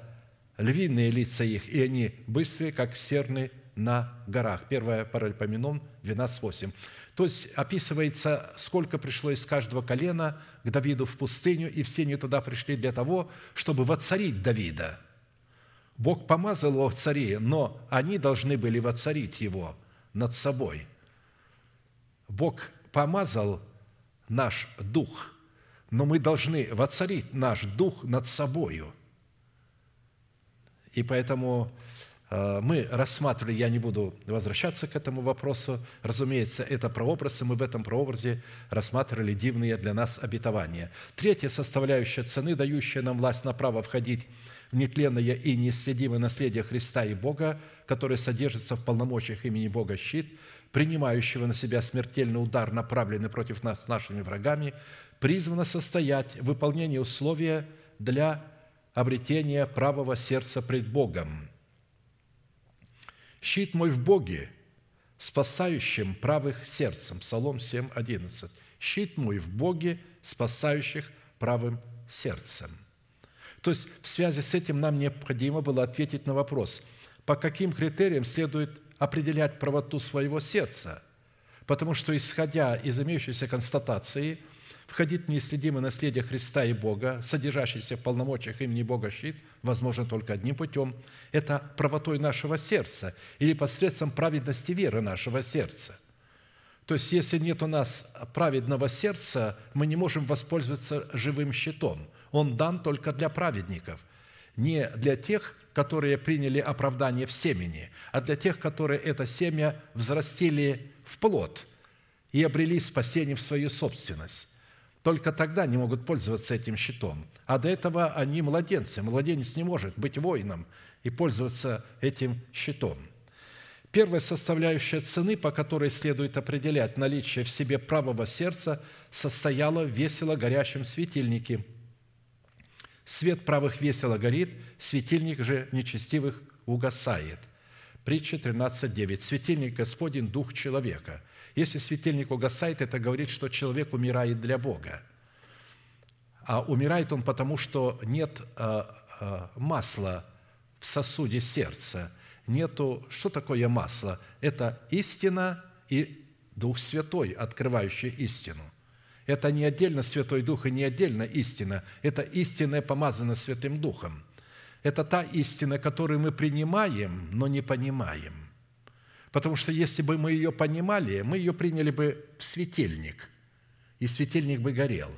C: львиные лица их, и они быстрые, как серны на горах. Первая Паральпоменон 12.8. То есть описывается, сколько пришло из каждого колена к Давиду в пустыню, и все они туда пришли для того, чтобы воцарить Давида. Бог помазал его в царе, но они должны были воцарить его над собой. Бог помазал наш дух, но мы должны воцарить наш дух над собою. И поэтому э, мы рассматривали, я не буду возвращаться к этому вопросу, разумеется, это прообраз, и мы в этом прообразе рассматривали дивные для нас обетования. Третья составляющая цены, дающая нам власть на право входить в нетленное и неисследимое наследие Христа и Бога, которое содержится в полномочиях имени Бога щит – принимающего на себя смертельный удар, направленный против нас нашими врагами, призвано состоять в выполнении условия для обретения правого сердца пред Богом. «Щит мой в Боге, спасающим правых сердцем» Псалом 7, 11. «Щит мой в Боге, спасающих правым сердцем». То есть в связи с этим нам необходимо было ответить на вопрос, по каким критериям следует определять правоту своего сердца, потому что, исходя из имеющейся констатации, входить в неисследимое наследие Христа и Бога, содержащийся в полномочиях имени Бога щит, возможно только одним путем – это правотой нашего сердца или посредством праведности веры нашего сердца. То есть, если нет у нас праведного сердца, мы не можем воспользоваться живым щитом. Он дан только для праведников, не для тех, которые приняли оправдание в семени, а для тех, которые это семя взрастили в плод и обрели спасение в свою собственность. Только тогда они могут пользоваться этим щитом. А до этого они младенцы. Младенец не может быть воином и пользоваться этим щитом. Первая составляющая цены, по которой следует определять наличие в себе правого сердца, состояла в весело горящем светильнике. Свет правых весело горит, светильник же нечестивых угасает. Притча 13.9. Светильник Господень – дух человека. Если светильник угасает, это говорит, что человек умирает для Бога. А умирает он потому, что нет а, а, масла в сосуде сердца. Нету... Что такое масло? Это истина и Дух Святой, открывающий истину. Это не отдельно Святой Дух и не отдельно истина. Это истинное помазано Святым Духом. Это та истина, которую мы принимаем, но не понимаем. Потому что если бы мы ее понимали, мы ее приняли бы в светильник, и светильник бы горел.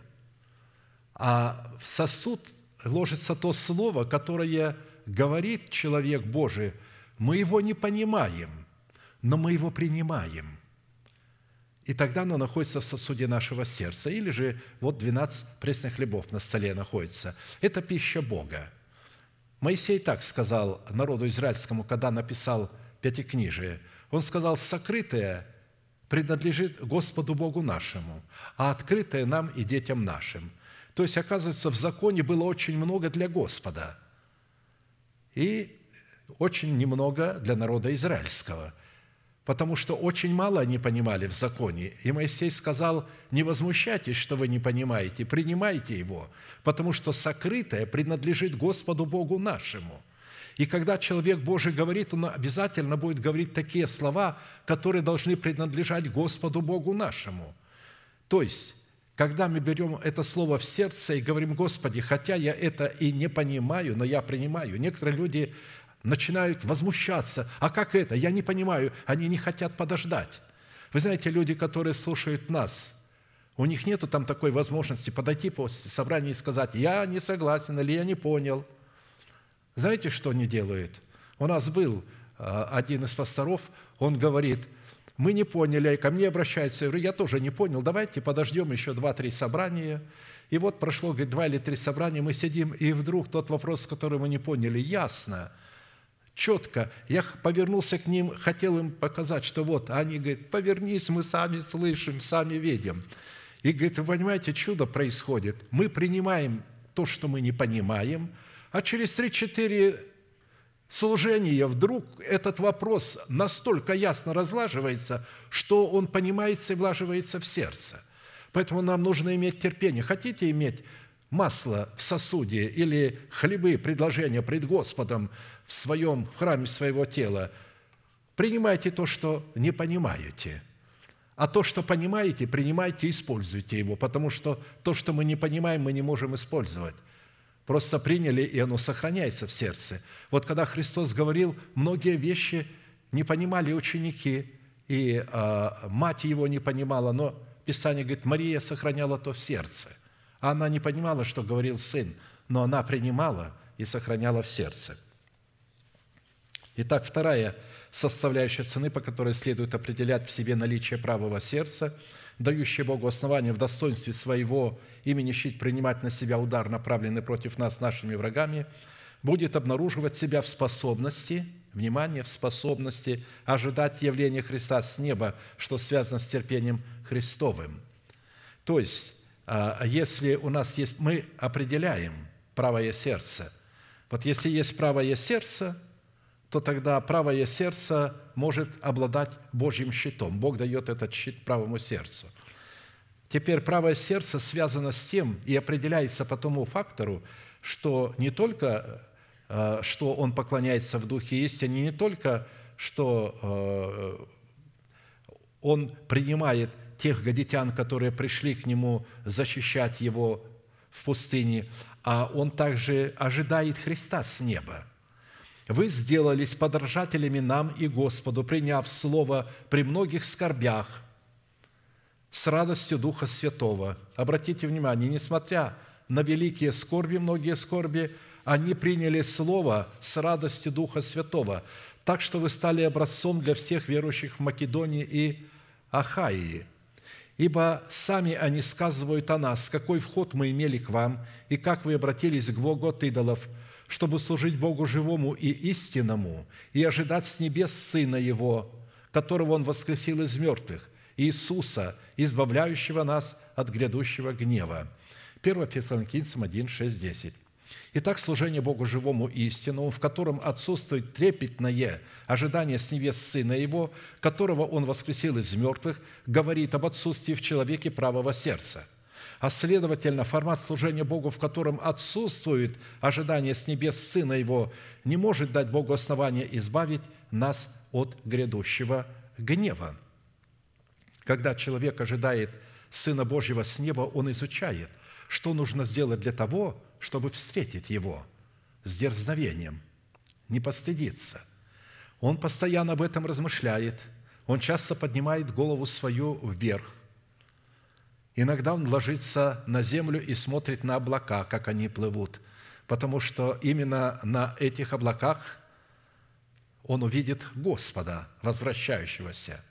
C: А в сосуд ложится то слово, которое говорит человек Божий, мы его не понимаем, но мы его принимаем. И тогда оно находится в сосуде нашего сердца. Или же вот 12 пресных хлебов на столе находится. Это пища Бога. Моисей так сказал народу израильскому, когда написал Пятикнижие. Он сказал, сокрытое принадлежит Господу Богу нашему, а открытое нам и детям нашим. То есть, оказывается, в законе было очень много для Господа и очень немного для народа израильского – потому что очень мало они понимали в законе. И Моисей сказал, не возмущайтесь, что вы не понимаете, принимайте его, потому что сокрытое принадлежит Господу Богу нашему. И когда человек Божий говорит, он обязательно будет говорить такие слова, которые должны принадлежать Господу Богу нашему. То есть, когда мы берем это слово в сердце и говорим, Господи, хотя я это и не понимаю, но я принимаю. Некоторые люди начинают возмущаться. А как это? Я не понимаю. Они не хотят подождать. Вы знаете, люди, которые слушают нас, у них нету там такой возможности подойти после собрания и сказать, я не согласен или я не понял. Знаете, что они делают? У нас был а, один из пасторов, он говорит, мы не поняли, ко мне обращаются, я говорю, я тоже не понял, давайте подождем еще два-три собрания. И вот прошло, говорит, два или три собрания, мы сидим, и вдруг тот вопрос, который мы не поняли, ясно – четко. Я повернулся к ним, хотел им показать, что вот, они говорят, повернись, мы сами слышим, сами видим. И говорит, вы понимаете, чудо происходит. Мы принимаем то, что мы не понимаем, а через 3-4 служения вдруг этот вопрос настолько ясно разлаживается, что он понимается и влаживается в сердце. Поэтому нам нужно иметь терпение. Хотите иметь масло в сосуде или хлебы, предложения пред Господом в своем в храме своего тела, принимайте то, что не понимаете. А то, что понимаете, принимайте и используйте его, потому что то, что мы не понимаем, мы не можем использовать. Просто приняли, и оно сохраняется в сердце. Вот когда Христос говорил, многие вещи не понимали ученики, и э, мать его не понимала, но Писание говорит, Мария сохраняла то в сердце. А она не понимала, что говорил Сын, но она принимала и сохраняла в сердце – Итак, вторая составляющая цены, по которой следует определять в себе наличие правого сердца, дающее Богу основание в достоинстве своего имени щит принимать на себя удар, направленный против нас нашими врагами, будет обнаруживать себя в способности, внимание, в способности ожидать явления Христа с неба, что связано с терпением Христовым. То есть, а, если у нас есть, мы определяем правое сердце. Вот если есть правое сердце – то тогда правое сердце может обладать Божьим щитом. Бог дает этот щит правому сердцу. Теперь правое сердце связано с тем и определяется по тому фактору, что не только, э, что он поклоняется в духе истине, не только, что э, он принимает тех гадитян, которые пришли к нему защищать его в пустыне, а он также ожидает Христа с неба – вы сделались подражателями нам и Господу, приняв Слово при многих скорбях с радостью Духа Святого. Обратите внимание, несмотря на великие скорби, многие скорби, они приняли Слово с радостью Духа Святого, так что вы стали образцом для всех верующих в Македонии и Ахаии. Ибо сами они сказывают о нас, какой вход мы имели к вам, и как вы обратились к Богу от идолов, чтобы служить Богу живому и истинному, и ожидать с небес Сына Его, которого Он воскресил из мертвых, Иисуса, избавляющего нас от грядущего гнева». 1 Фессалоникийцам 1, 6, 10. Итак, служение Богу живому и истинному, в котором отсутствует трепетное ожидание с небес Сына Его, которого Он воскресил из мертвых, говорит об отсутствии в человеке правого сердца. А следовательно, формат служения Богу, в котором отсутствует ожидание с небес Сына Его, не может дать Богу основания избавить нас от грядущего гнева. Когда человек ожидает Сына Божьего с неба, он изучает, что нужно сделать для того, чтобы встретить Его с дерзновением, не постыдиться. Он постоянно об этом размышляет, он часто поднимает голову свою вверх. Иногда он ложится на землю и смотрит на облака, как они плывут, потому что именно на этих облаках он увидит Господа, возвращающегося –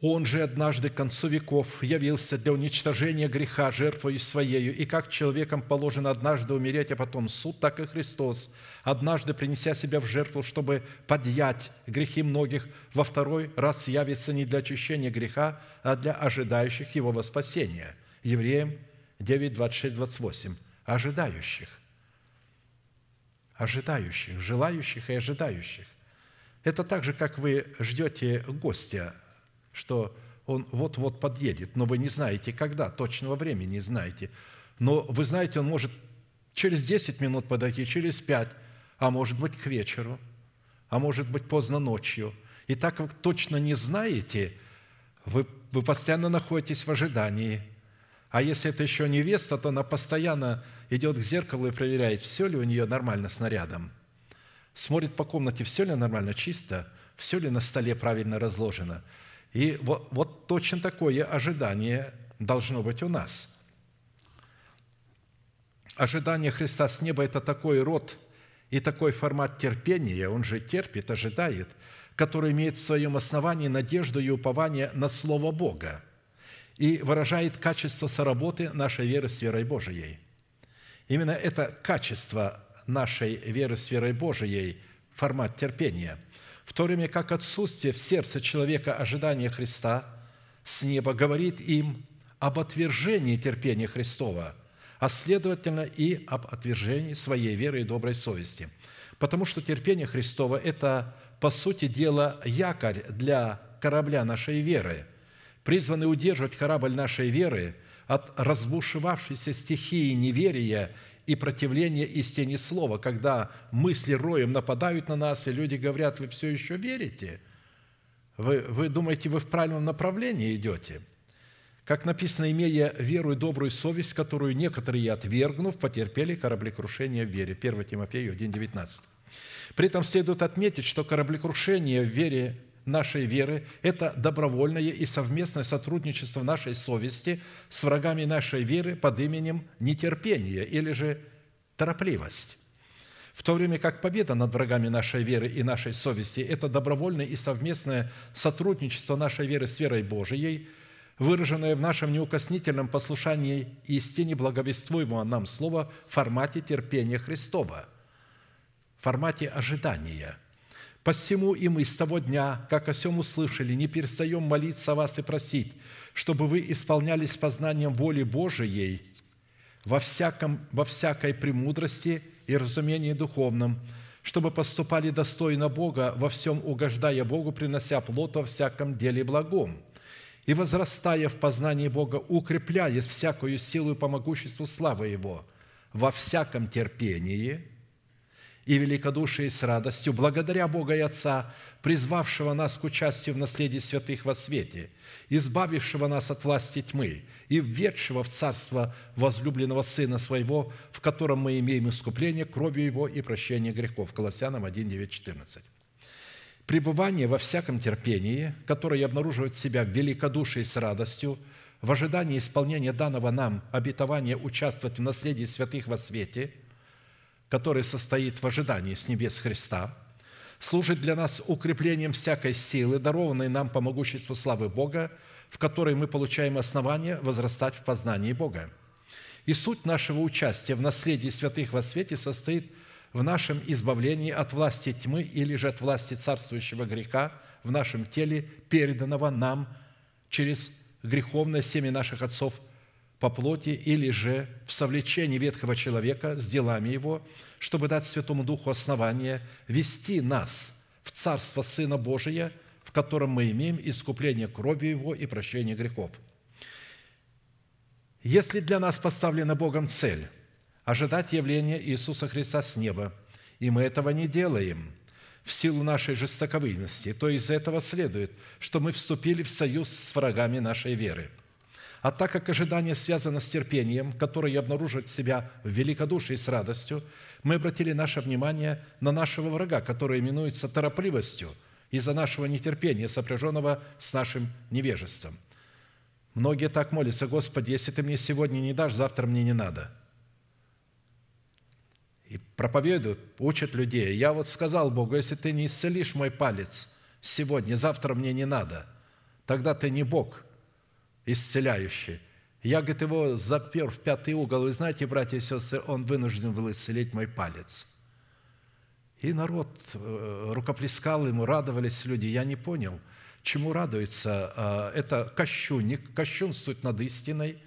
C: Он же однажды к концу веков явился для уничтожения греха жертвою Своею, и как человеком положено однажды умереть, а потом суд, так и Христос, однажды принеся себя в жертву, чтобы подъять грехи многих, во второй раз явится не для очищения греха, а для ожидающих Его во спасение. Евреям 9, 26, 28. Ожидающих. Ожидающих, желающих и ожидающих. Это так же, как вы ждете гостя что он вот-вот подъедет, но вы не знаете, когда, точного времени не знаете. Но вы знаете, он может через 10 минут подойти, через 5, а может быть к вечеру, а может быть поздно ночью. И так как точно не знаете, вы, вы постоянно находитесь в ожидании. А если это еще невеста, то она постоянно идет к зеркалу и проверяет, все ли у нее нормально с нарядом. Смотрит по комнате, все ли нормально, чисто, все ли на столе правильно разложено – и вот, вот точно такое ожидание должно быть у нас. Ожидание Христа с неба – это такой род и такой формат терпения, он же терпит, ожидает, который имеет в своем основании надежду и упование на Слово Бога и выражает качество соработы нашей веры с верой Божией. Именно это качество нашей веры с верой Божией, формат терпения – в то время как отсутствие в сердце человека ожидания Христа с неба говорит им об отвержении терпения Христова, а следовательно и об отвержении своей веры и доброй совести. Потому что терпение Христова – это, по сути дела, якорь для корабля нашей веры, призванный удерживать корабль нашей веры от разбушевавшейся стихии неверия и противление истине слова, когда мысли роем нападают на нас, и люди говорят, вы все еще верите? Вы, вы думаете, вы в правильном направлении идете? Как написано, имея веру и добрую совесть, которую некоторые, отвергнув, потерпели кораблекрушение в вере. 1 Тимофею 1,19. При этом следует отметить, что кораблекрушение в вере нашей веры – это добровольное и совместное сотрудничество нашей совести с врагами нашей веры под именем нетерпение или же торопливость. В то время как победа над врагами нашей веры и нашей совести – это добровольное и совместное сотрудничество нашей веры с верой Божией, выраженное в нашем неукоснительном послушании истине благовествуемого нам слова в формате терпения Христова, в формате ожидания – Посему и мы с того дня, как о сем услышали, не перестаем молиться вас и просить, чтобы вы исполнялись познанием воли Божией во, всяком, во всякой премудрости и разумении духовном, чтобы поступали достойно Бога, во всем угождая Богу, принося плод во всяком деле благом, и возрастая в познании Бога, укрепляясь всякую силу по могуществу славы Его, во всяком терпении – и великодушие с радостью, благодаря Бога и Отца, призвавшего нас к участию в наследии святых во свете, избавившего нас от власти тьмы и введшего в царство возлюбленного Сына Своего, в котором мы имеем искупление кровью Его и прощение грехов». Колоссянам 1, 9, 14. Пребывание во всяком терпении, которое обнаруживает себя в великодушии с радостью, в ожидании исполнения данного нам обетования участвовать в наследии святых во свете, который состоит в ожидании с небес Христа, служит для нас укреплением всякой силы, дарованной нам по могуществу славы Бога, в которой мы получаем основание возрастать в познании Бога. И суть нашего участия в наследии святых во свете состоит в нашем избавлении от власти тьмы или же от власти царствующего греха в нашем теле, переданного нам через греховное семя наших отцов по плоти или же в совлечении ветхого человека с делами его, чтобы дать Святому Духу основание вести нас в Царство Сына Божия, в котором мы имеем искупление кровью Его и прощение грехов. Если для нас поставлена Богом цель ожидать явления Иисуса Христа с неба, и мы этого не делаем в силу нашей жестоковыйности, то из этого следует, что мы вступили в союз с врагами нашей веры – а так как ожидание связано с терпением, которое обнаруживает себя в великодушии с радостью, мы обратили наше внимание на нашего врага, который именуется торопливостью из-за нашего нетерпения, сопряженного с нашим невежеством. Многие так молятся, Господи, если Ты мне сегодня не дашь, завтра мне не надо. И проповедуют, учат людей. Я вот сказал Богу, если Ты не исцелишь мой палец сегодня, завтра мне не надо, тогда Ты не Бог – исцеляющий. Я, говорит, его запер в пятый угол. Вы знаете, братья и сестры, он вынужден был исцелить мой палец. И народ э, рукоплескал ему, радовались люди. Я не понял, чему радуется. А, это кощунник, кощунствует над истиной.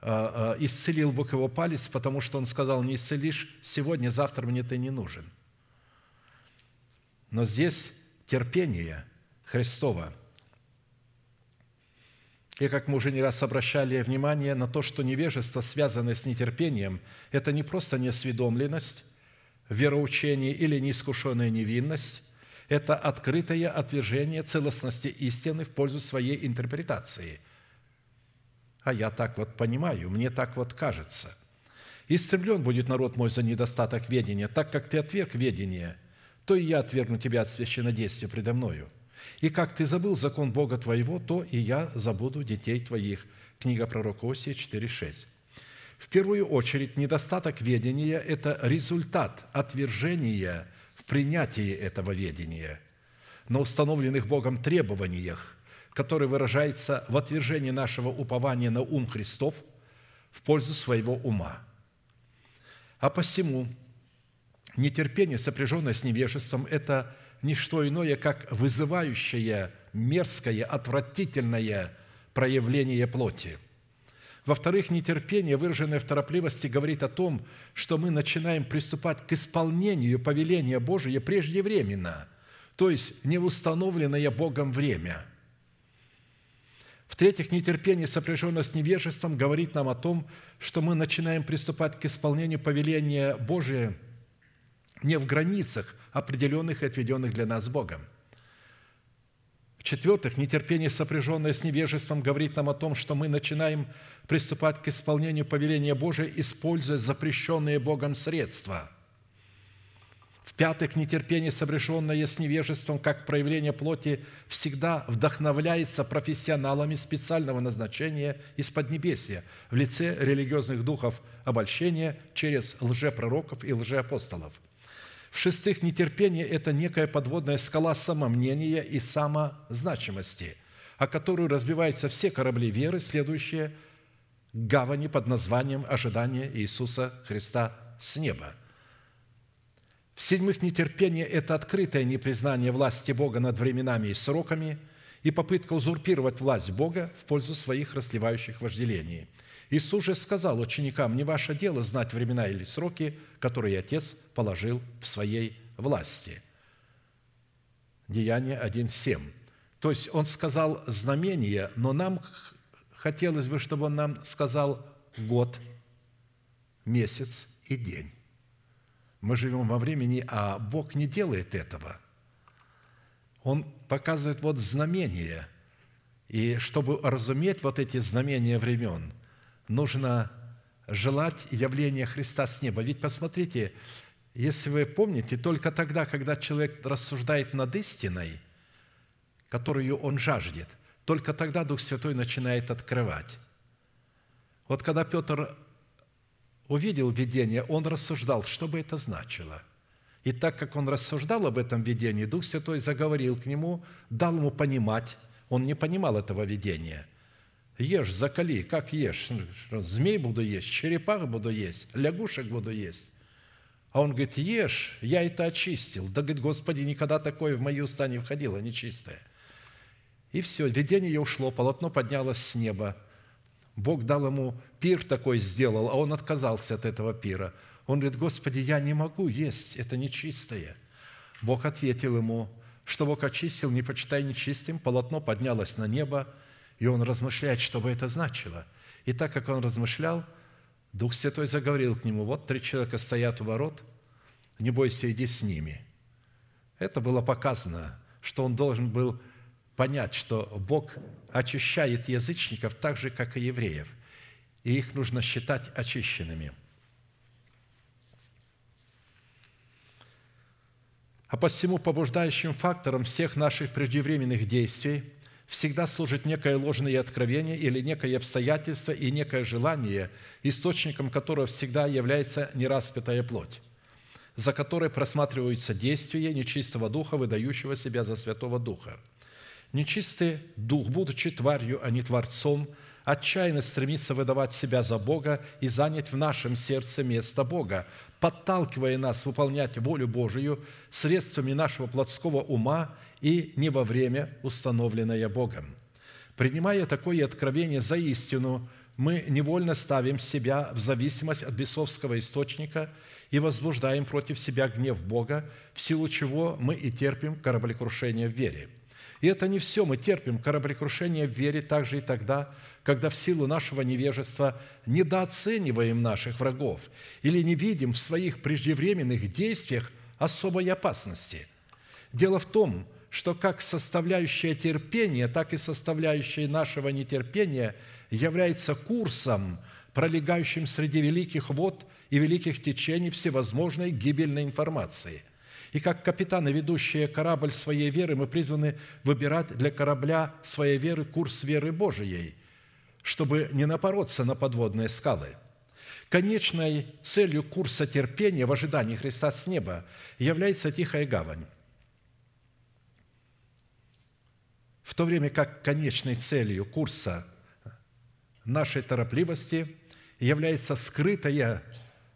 C: А, исцелил Бог его палец, потому что он сказал, не исцелишь сегодня, завтра мне ты не нужен. Но здесь терпение Христова – и как мы уже не раз обращали внимание на то, что невежество, связанное с нетерпением, это не просто неосведомленность, вероучение или неискушенная невинность, это открытое отвержение целостности истины в пользу своей интерпретации. А я так вот понимаю, мне так вот кажется. «Истреблен будет народ мой за недостаток ведения, так как ты отверг ведение, то и я отвергну тебя от священнодействия предо мною». И как ты забыл закон Бога твоего, то и я забуду детей твоих». Книга пророка Осия 4,6. В первую очередь, недостаток ведения – это результат отвержения в принятии этого ведения на установленных Богом требованиях, который выражается в отвержении нашего упования на ум Христов в пользу своего ума. А посему нетерпение, сопряженное с невежеством – это не что иное, как вызывающее, мерзкое, отвратительное проявление плоти. Во-вторых, нетерпение, выраженное в торопливости, говорит о том, что мы начинаем приступать к исполнению повеления Божия преждевременно, то есть неустановленное Богом время. В-третьих, нетерпение, сопряженное с невежеством, говорит нам о том, что мы начинаем приступать к исполнению повеления Божия не в границах, определенных и отведенных для нас Богом. В-четвертых, нетерпение, сопряженное с невежеством, говорит нам о том, что мы начинаем приступать к исполнению повеления Божия, используя запрещенные Богом средства. В-пятых, нетерпение, сопряженное с невежеством, как проявление плоти, всегда вдохновляется профессионалами специального назначения из Поднебесья в лице религиозных духов обольщения через лжепророков и лжеапостолов – в-шестых, нетерпение – это некая подводная скала самомнения и самозначимости, о которую разбиваются все корабли веры, следующие гавани под названием ожидания Иисуса Христа с неба. В-седьмых, нетерпение – это открытое непризнание власти Бога над временами и сроками и попытка узурпировать власть Бога в пользу своих расливающих вожделений – Иисус же сказал ученикам, не ваше дело знать времена или сроки, которые Отец положил в своей власти. Деяние 1.7. То есть Он сказал знамение, но нам хотелось бы, чтобы Он нам сказал год, месяц и день. Мы живем во времени, а Бог не делает этого. Он показывает вот знамения. И чтобы разуметь вот эти знамения времен – нужно желать явления Христа с неба. Ведь посмотрите, если вы помните, только тогда, когда человек рассуждает над истиной, которую он жаждет, только тогда Дух Святой начинает открывать. Вот когда Петр увидел видение, он рассуждал, что бы это значило. И так как он рассуждал об этом видении, Дух Святой заговорил к нему, дал ему понимать. Он не понимал этого видения. Ешь, закали, как ешь? Змей буду есть, черепах буду есть, лягушек буду есть. А он говорит, ешь, я это очистил. Да, говорит, Господи, никогда такое в мои уста не входило, нечистое. И все, видение ушло, полотно поднялось с неба. Бог дал ему пир такой сделал, а он отказался от этого пира. Он говорит, Господи, я не могу есть, это нечистое. Бог ответил ему, что Бог очистил, не почитай нечистым, полотно поднялось на небо, и он размышляет, что бы это значило. И так как он размышлял, Дух Святой заговорил к нему, вот три человека стоят у ворот, не бойся, иди с ними. Это было показано, что он должен был понять, что Бог очищает язычников так же, как и евреев, и их нужно считать очищенными. А посему побуждающим фактором всех наших преждевременных действий всегда служит некое ложное откровение или некое обстоятельство и некое желание, источником которого всегда является нераспятая плоть, за которой просматриваются действия нечистого духа, выдающего себя за Святого Духа – Нечистый дух, будучи тварью, а не творцом, отчаянно стремится выдавать себя за Бога и занять в нашем сердце место Бога, подталкивая нас выполнять волю Божию средствами нашего плотского ума и не во время, установленное Богом. Принимая такое откровение за истину, мы невольно ставим себя в зависимость от бесовского источника и возбуждаем против себя гнев Бога, в силу чего мы и терпим кораблекрушение в вере – и это не все. Мы терпим кораблекрушение в вере также и тогда, когда в силу нашего невежества недооцениваем наших врагов или не видим в своих преждевременных действиях особой опасности. Дело в том, что как составляющая терпения, так и составляющая нашего нетерпения является курсом, пролегающим среди великих вод и великих течений всевозможной гибельной информации – и как капитаны, ведущие корабль своей веры, мы призваны выбирать для корабля своей веры курс веры Божией, чтобы не напороться на подводные скалы. Конечной целью курса терпения в ожидании Христа с неба является тихая гавань. В то время как конечной целью курса нашей торопливости является скрытая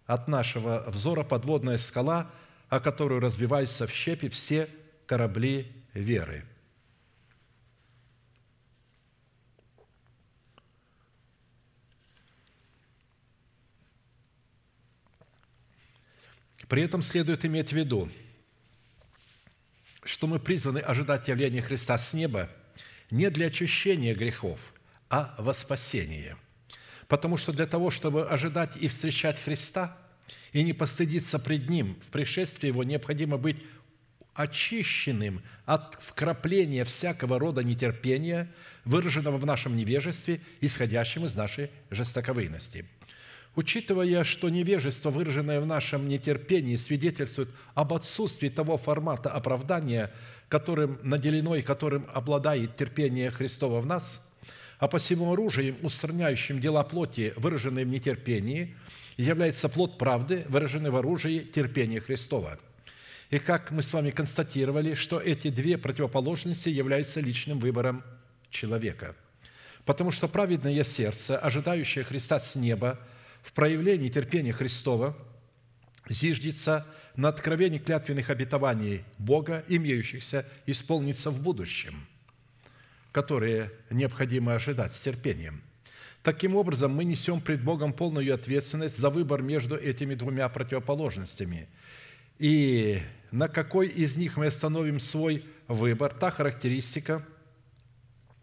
C: от нашего взора подводная скала – о которую разбиваются в щепи все корабли веры. При этом следует иметь в виду, что мы призваны ожидать явления Христа с неба не для очищения грехов, а во спасение. Потому что для того, чтобы ожидать и встречать Христа – и не постыдиться пред Ним. В пришествии Его необходимо быть очищенным от вкрапления всякого рода нетерпения, выраженного в нашем невежестве, исходящем из нашей жестоковыйности. Учитывая, что невежество, выраженное в нашем нетерпении, свидетельствует об отсутствии того формата оправдания, которым наделено и которым обладает терпение Христова в нас, а посему оружием, устраняющим дела плоти, выраженные в нетерпении – является плод правды, выраженный в оружии терпения Христова. И как мы с вами констатировали, что эти две противоположности являются личным выбором человека. Потому что праведное сердце, ожидающее Христа с неба, в проявлении терпения Христова, зиждется на откровении клятвенных обетований Бога, имеющихся исполниться в будущем, которые необходимо ожидать с терпением – Таким образом, мы несем пред Богом полную ответственность за выбор между этими двумя противоположностями. И на какой из них мы остановим свой выбор, та характеристика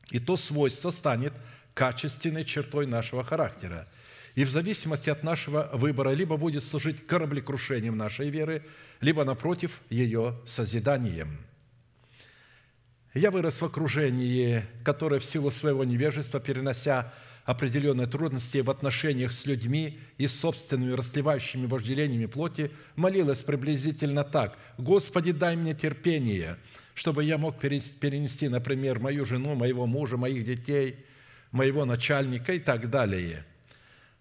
C: и то свойство станет качественной чертой нашего характера. И в зависимости от нашего выбора либо будет служить кораблекрушением нашей веры, либо, напротив, ее созиданием. Я вырос в окружении, которое в силу своего невежества, перенося определенные трудности в отношениях с людьми и собственными расливающими вожделениями плоти, молилась приблизительно так «Господи, дай мне терпение, чтобы я мог перенести, например, мою жену, моего мужа, моих детей, моего начальника и так далее.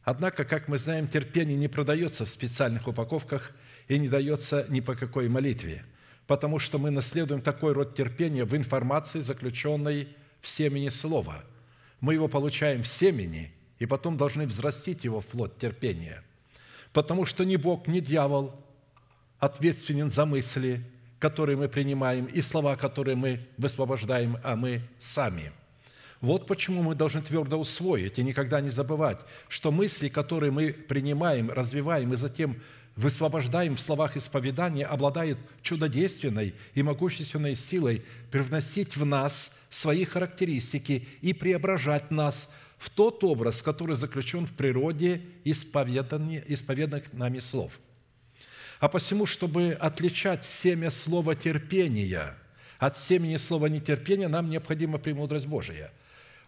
C: Однако, как мы знаем, терпение не продается в специальных упаковках и не дается ни по какой молитве, потому что мы наследуем такой род терпения в информации, заключенной в семени Слова. Мы его получаем в семени, и потом должны взрастить его в плод терпения. Потому что ни Бог, ни дьявол ответственен за мысли, которые мы принимаем, и слова, которые мы высвобождаем, а мы сами. Вот почему мы должны твердо усвоить и никогда не забывать, что мысли, которые мы принимаем, развиваем и затем высвобождаем в словах исповедания, обладают чудодейственной и могущественной силой привносить в нас свои характеристики и преображать нас в тот образ, который заключен в природе исповеданных нами слов. А посему, чтобы отличать семя слова терпения от семени слова нетерпения, нам необходима премудрость Божия –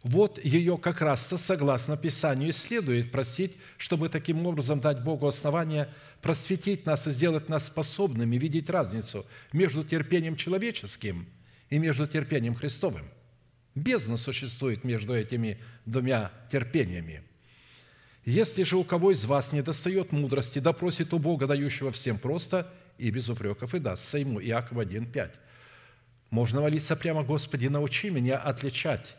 C: вот ее как раз-то, согласно Писанию, следует просить, чтобы таким образом дать Богу основание просветить нас и сделать нас способными видеть разницу между терпением человеческим и между терпением Христовым. Бездна существует между этими двумя терпениями. Если же у кого из вас не достает мудрости, допросит у Бога, дающего всем просто и без упреков, и дастся ему. Иакова 1,5. Можно молиться прямо, «Господи, научи меня отличать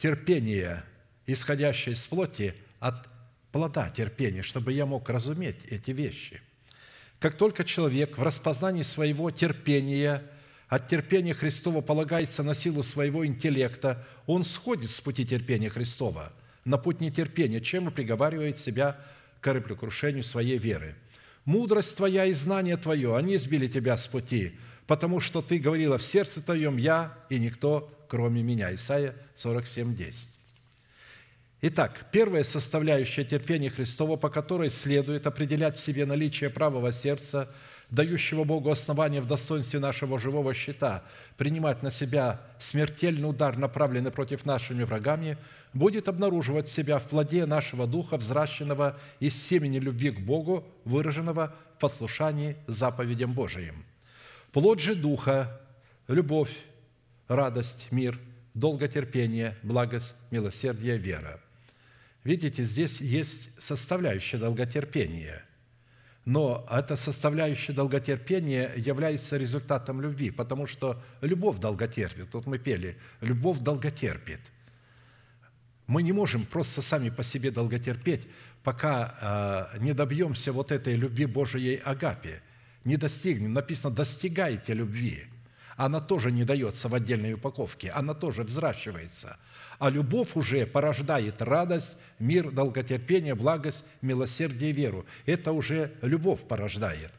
C: терпение, исходящее из плоти, от плода терпения, чтобы я мог разуметь эти вещи. Как только человек в распознании своего терпения, от терпения Христова полагается на силу своего интеллекта, он сходит с пути терпения Христова на путь нетерпения, чем и приговаривает себя к кораблекрушению своей веры. «Мудрость твоя и знание твое, они сбили тебя с пути, потому что ты говорила в сердце твоем «я» и никто, кроме меня». Исайя 47, 10. Итак, первая составляющая терпения Христова, по которой следует определять в себе наличие правого сердца, дающего Богу основание в достоинстве нашего живого щита, принимать на себя смертельный удар, направленный против нашими врагами, будет обнаруживать себя в плоде нашего духа, взращенного из семени любви к Богу, выраженного в послушании заповедям Божиим – Плод же Духа – любовь, радость, мир, долготерпение, благость, милосердие, вера. Видите, здесь есть составляющая долготерпения, но эта составляющая долготерпения является результатом любви, потому что любовь долготерпит. Тут мы пели «любовь долготерпит». Мы не можем просто сами по себе долготерпеть, пока э, не добьемся вот этой любви Божией Агапе – не достигнем. Написано, достигайте любви. Она тоже не дается в отдельной упаковке, она тоже взращивается. А любовь уже порождает радость, мир, долготерпение, благость, милосердие, веру. Это уже любовь порождает.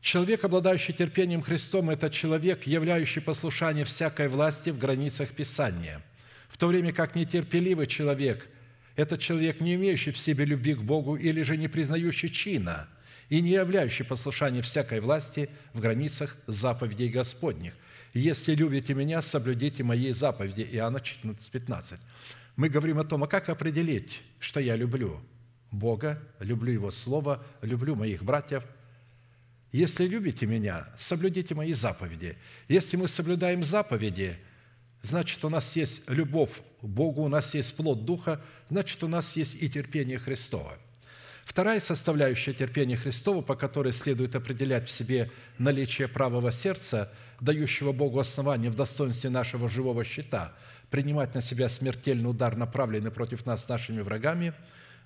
C: Человек, обладающий терпением Христом, это человек, являющий послушание всякой власти в границах Писания. В то время как нетерпеливый человек – это человек, не имеющий в себе любви к Богу или же не признающий чина – и не являющий послушание всякой власти в границах заповедей Господних. Если любите Меня, соблюдите Мои заповеди». Иоанна 14, 15. Мы говорим о том, а как определить, что я люблю Бога, люблю Его Слово, люблю моих братьев. Если любите Меня, соблюдите Мои заповеди. Если мы соблюдаем заповеди, значит, у нас есть любовь к Богу, у нас есть плод Духа, значит, у нас есть и терпение Христова – Вторая составляющая терпения Христова, по которой следует определять в себе наличие правого сердца, дающего Богу основание в достоинстве нашего живого щита, принимать на себя смертельный удар, направленный против нас нашими врагами,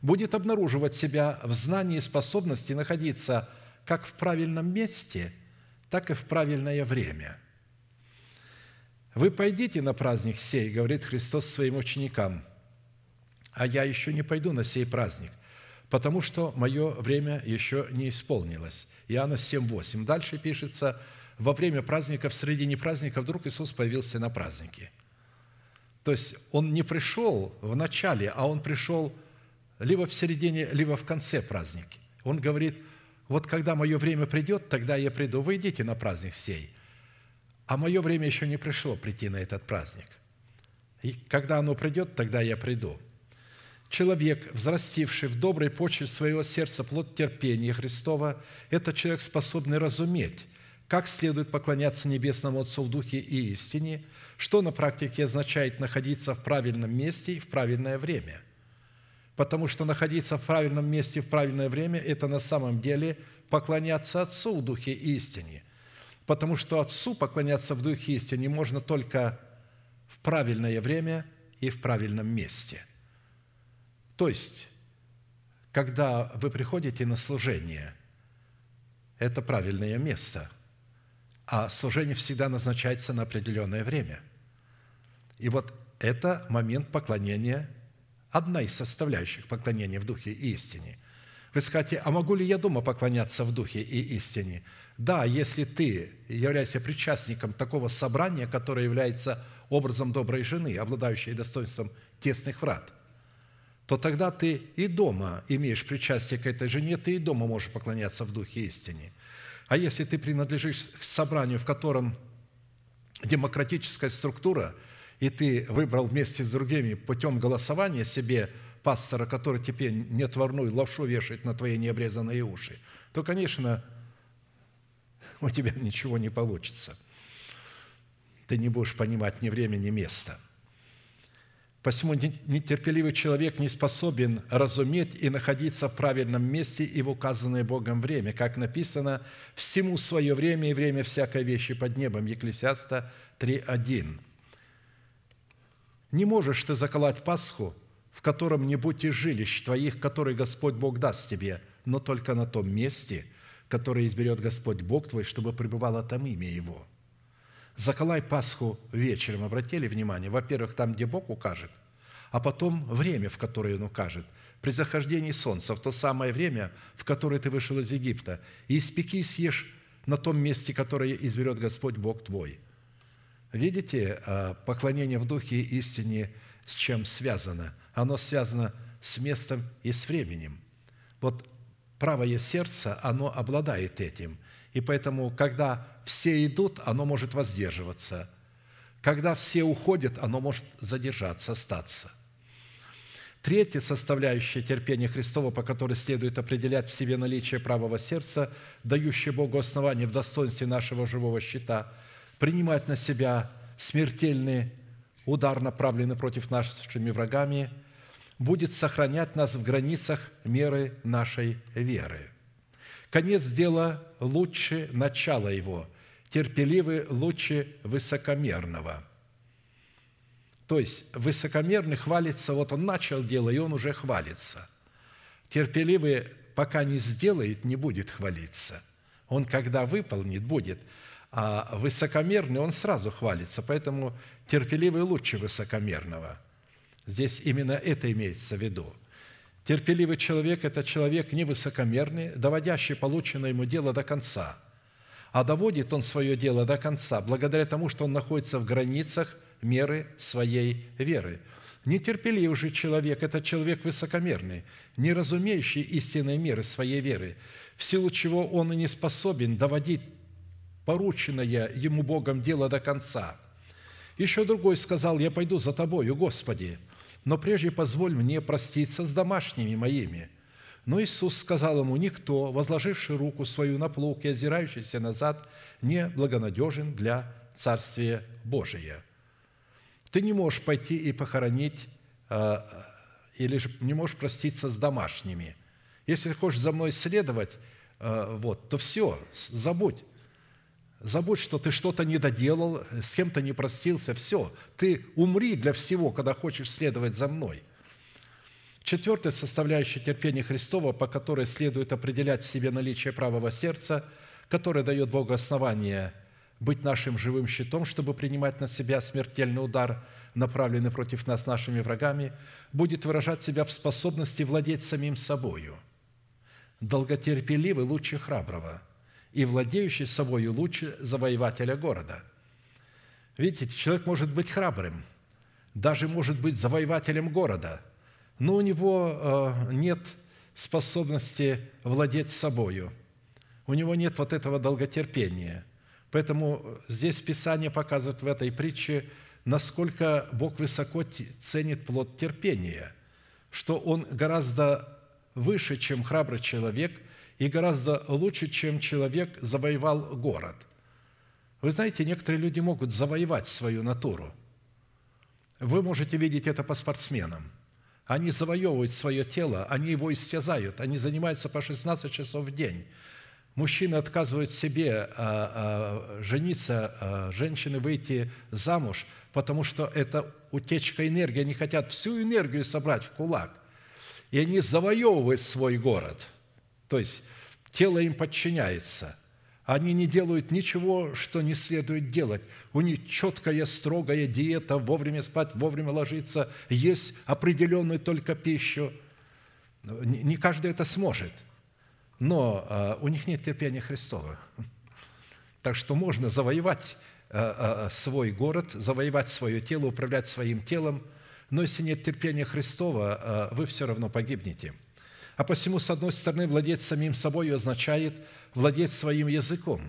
C: будет обнаруживать себя в знании и способности находиться как в правильном месте, так и в правильное время. «Вы пойдите на праздник сей, — говорит Христос своим ученикам, — а я еще не пойду на сей праздник, потому что мое время еще не исполнилось». Иоанна 7:8. Дальше пишется, во время праздника, в середине праздника вдруг Иисус появился на празднике. То есть Он не пришел в начале, а Он пришел либо в середине, либо в конце праздника. Он говорит, вот когда мое время придет, тогда я приду. Вы идите на праздник сей. А мое время еще не пришло прийти на этот праздник. И когда оно придет, тогда я приду. Человек, взрастивший в доброй почве своего сердца плод терпения Христова, это человек, способный разуметь, как следует поклоняться Небесному Отцу в Духе и истине, что на практике означает находиться в правильном месте и в правильное время. Потому что находиться в правильном месте в правильное время – это на самом деле поклоняться Отцу в Духе и истине. Потому что Отцу поклоняться в Духе и истине можно только в правильное время и в правильном месте. То есть, когда вы приходите на служение, это правильное место, а служение всегда назначается на определенное время. И вот это момент поклонения, одна из составляющих поклонения в Духе и истине. Вы скажете, а могу ли я дома поклоняться в Духе и истине? Да, если ты являешься причастником такого собрания, которое является образом доброй жены, обладающей достоинством тесных врат, то тогда ты и дома имеешь причастие к этой жене, ты и дома можешь поклоняться в духе истине. А если ты принадлежишь к собранию, в котором демократическая структура, и ты выбрал вместе с другими путем голосования себе пастора, который теперь нетворную лапшу вешает на твои необрезанные уши, то, конечно, у тебя ничего не получится – ты не будешь понимать ни время, ни место. Посему нетерпеливый человек не способен разуметь и находиться в правильном месте и в указанное Богом время, как написано «всему свое время и время всякой вещи под небом» Екклесиаста 3.1. Не можешь ты заколоть Пасху, в котором не будь и жилищ твоих, которые Господь Бог даст тебе, но только на том месте, которое изберет Господь Бог твой, чтобы пребывало там имя Его – заколай Пасху вечером. Обратили внимание? Во-первых, там, где Бог укажет, а потом время, в которое Он укажет. При захождении солнца, в то самое время, в которое ты вышел из Египта. И испеки съешь на том месте, которое изберет Господь Бог твой. Видите, а, поклонение в духе и истине с чем связано? Оно связано с местом и с временем. Вот правое сердце, оно обладает этим – и поэтому, когда все идут, оно может воздерживаться. Когда все уходят, оно может задержаться, остаться. Третья составляющая терпения Христова, по которой следует определять в себе наличие правого сердца, дающее Богу основание в достоинстве нашего живого щита, принимать на себя смертельный удар, направленный против нашими врагами, будет сохранять нас в границах меры нашей веры – Конец дела лучше начала его, терпеливый лучше высокомерного. То есть высокомерный хвалится, вот он начал дело, и он уже хвалится. Терпеливый, пока не сделает, не будет хвалиться. Он, когда выполнит, будет. А высокомерный, он сразу хвалится. Поэтому терпеливый лучше высокомерного. Здесь именно это имеется в виду – Терпеливый человек – это человек невысокомерный, доводящий полученное ему дело до конца. А доводит он свое дело до конца благодаря тому, что он находится в границах меры своей веры. Нетерпеливый же человек – это человек высокомерный, не разумеющий истинной меры своей веры, в силу чего он и не способен доводить порученное ему Богом дело до конца. Еще другой сказал, «Я пойду за Тобою, Господи, но прежде позволь мне проститься с домашними моими». Но Иисус сказал ему, «Никто, возложивший руку свою на плуг и озирающийся назад, не благонадежен для Царствия Божия». Ты не можешь пойти и похоронить, а, или же не можешь проститься с домашними. Если хочешь за мной следовать, а, вот, то все, забудь. Забудь, что ты что-то не доделал, с кем-то не простился. Все, ты умри для всего, когда хочешь следовать за мной. Четвертая составляющая терпения Христова, по которой следует определять в себе наличие правого сердца, которое дает Богу основание быть нашим живым щитом, чтобы принимать на себя смертельный удар, направленный против нас нашими врагами, будет выражать себя в способности владеть самим собою. Долготерпеливый лучше храброго – и владеющий собою лучше завоевателя города. Видите, человек может быть храбрым, даже может быть завоевателем города, но у него э, нет способности владеть собою. У него нет вот этого долготерпения. Поэтому здесь Писание показывает в этой притче, насколько Бог высоко ценит плод терпения, что Он гораздо выше, чем храбрый человек – и гораздо лучше, чем человек завоевал город. Вы знаете, некоторые люди могут завоевать свою натуру. Вы можете видеть это по спортсменам. Они завоевывают свое тело, они его истязают, они занимаются по 16 часов в день. Мужчины отказывают себе а, а, жениться, а, женщины выйти замуж, потому что это утечка энергии. Они хотят всю энергию собрать в кулак. И они завоевывают свой город. То есть тело им подчиняется – они не делают ничего, что не следует делать. У них четкая, строгая диета, вовремя спать, вовремя ложиться, есть определенную только пищу. Не каждый это сможет, но а, у них нет терпения Христова. Так что можно завоевать а, а, свой город, завоевать свое тело, управлять своим телом, но если нет терпения Христова, вы все равно погибнете. А посему, с одной стороны, владеть самим собой означает – владеть своим языком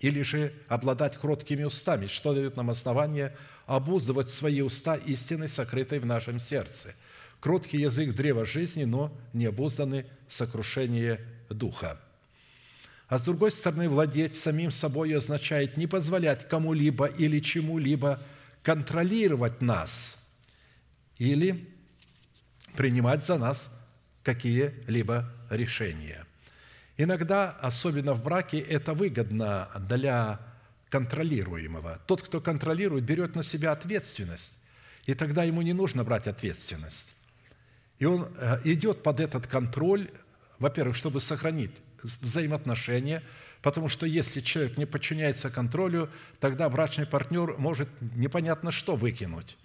C: или же обладать кроткими устами, что дает нам основание обуздывать свои уста истиной, сокрытой в нашем сердце. Кроткий язык – древа жизни, но не обузданы сокрушение духа. А с другой стороны, владеть самим собой означает не позволять кому-либо или чему-либо контролировать нас или принимать за нас какие-либо решения. Иногда, особенно в браке, это выгодно для контролируемого. Тот, кто контролирует, берет на себя ответственность, и тогда ему не нужно брать ответственность. И он э, идет под этот контроль, во-первых, чтобы сохранить взаимоотношения, потому что если человек не подчиняется контролю, тогда брачный партнер может непонятно что выкинуть.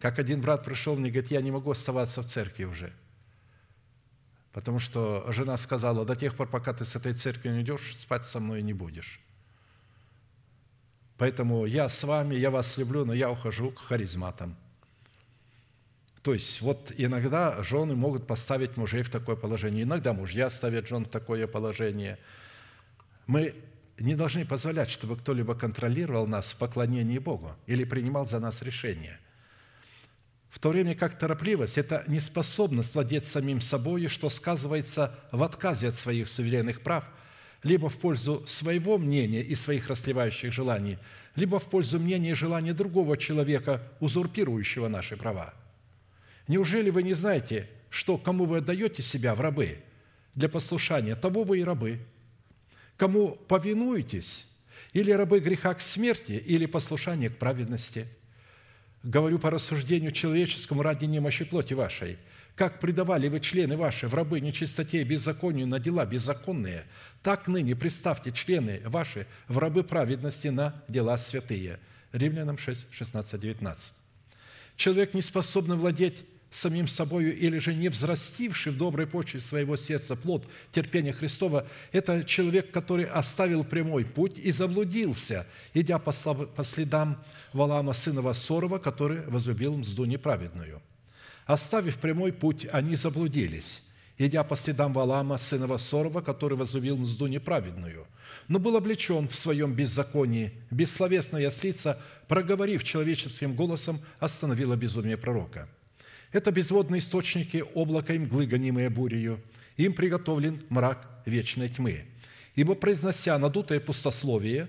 C: Как один брат пришел мне, говорит, я не могу оставаться в церкви уже – Потому что жена сказала, до тех пор, пока ты с этой церкви не идешь, спать со мной не будешь. Поэтому я с вами, я вас люблю, но я ухожу к харизматам. То есть вот иногда жены могут поставить мужей в такое положение, иногда мужья ставят жен в такое положение. Мы не должны позволять, чтобы кто-либо контролировал нас в поклонении Богу или принимал за нас решения. В то время как торопливость – это неспособность владеть самим собой, что сказывается в отказе от своих суверенных прав, либо в пользу своего мнения и своих расливающих желаний, либо в пользу мнения и желания другого человека, узурпирующего наши права. Неужели вы не знаете, что кому вы отдаете себя в рабы для послушания, того вы и рабы? Кому повинуетесь, или рабы греха к смерти, или послушания к праведности – говорю по рассуждению человеческому ради немощи плоти вашей, как предавали вы члены ваши в рабы нечистоте и беззаконию на дела беззаконные, так ныне представьте члены ваши в рабы праведности на дела святые». Римлянам 6, 16, 19. Человек, не способный владеть самим собою или же не взрастивший в доброй почве своего сердца плод терпения Христова, это человек, который оставил прямой путь и заблудился, идя по следам Валаама, сына Вассорова, который возлюбил мзду неправедную. Оставив прямой путь, они заблудились, идя по следам Валаама, сына Вассорова, который возлюбил мзду неправедную, но был облечен в своем беззаконии. Бессловесная ослица, проговорив человеческим голосом, остановила безумие пророка – это безводные источники облака и мглы, гонимые бурею. Им приготовлен мрак вечной тьмы. Ибо, произнося надутое пустословие,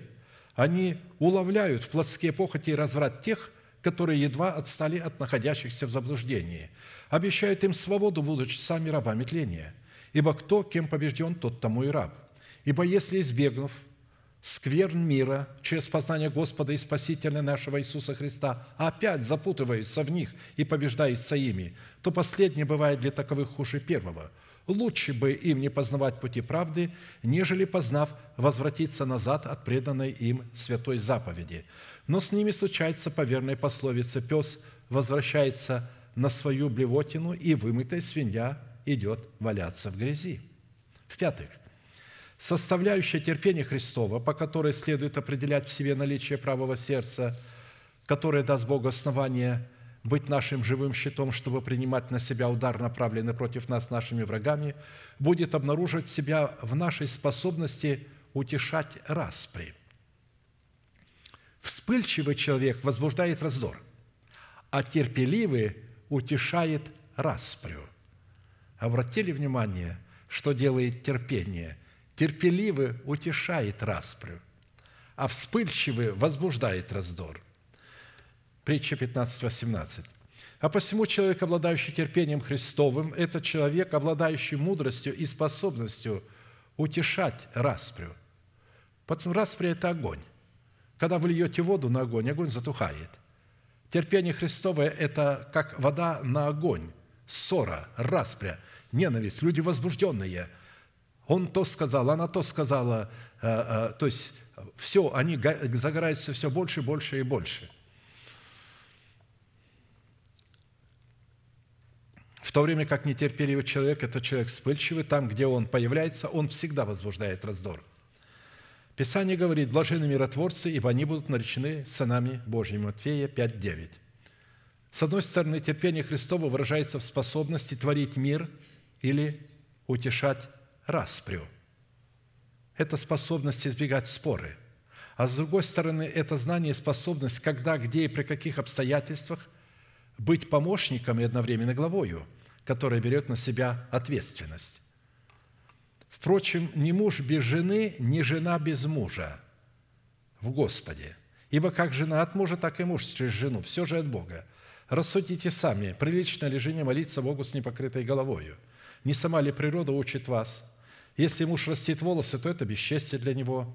C: они уловляют в плотские похоти и разврат тех, которые едва отстали от находящихся в заблуждении. Обещают им свободу, будучи сами рабами тления. Ибо кто, кем побежден, тот тому и раб. Ибо если, избегнув скверн мира через познание Господа и Спасителя нашего Иисуса Христа опять запутываются в них и побеждаются ими, то последнее бывает для таковых хуже первого. Лучше бы им не познавать пути правды, нежели, познав, возвратиться назад от преданной им святой заповеди. Но с ними случается по верной пословице «Пес возвращается на свою блевотину, и вымытая свинья идет валяться в грязи». В-пятых – составляющая терпения Христова, по которой следует определять в себе наличие правого сердца, которое даст Богу основание быть нашим живым щитом, чтобы принимать на себя удар, направленный против нас нашими врагами, будет обнаруживать себя в нашей способности утешать распри. Вспыльчивый человек возбуждает раздор, а терпеливый утешает распрю. Обратили внимание, что делает терпение – терпеливый утешает распрю, а вспыльчивый возбуждает раздор. Притча 15, 18. А посему человек, обладающий терпением Христовым, это человек, обладающий мудростью и способностью утешать распрю. Потому распря – это огонь. Когда вы льете воду на огонь, огонь затухает. Терпение Христовое – это как вода на огонь, ссора, распря, ненависть, люди возбужденные. Он то сказал, она то сказала. Э, э, то есть все, они загораются все больше, больше и больше. В то время как нетерпеливый человек – это человек вспыльчивый, там, где он появляется, он всегда возбуждает раздор. Писание говорит, блаженны миротворцы, ибо они будут наречены сынами Божьими. Матфея 5:9. С одной стороны, терпение Христово выражается в способности творить мир или утешать распрю. Это способность избегать споры. А с другой стороны, это знание и способность, когда, где и при каких обстоятельствах быть помощником и одновременно главою – которая берет на себя ответственность. Впрочем, ни муж без жены, ни жена без мужа в Господе. Ибо как жена от мужа, так и муж через жену. Все же от Бога. Рассудите сами, прилично ли жене молиться Богу с непокрытой головою? Не сама ли природа учит вас? Если муж растит волосы, то это бесчестие для него.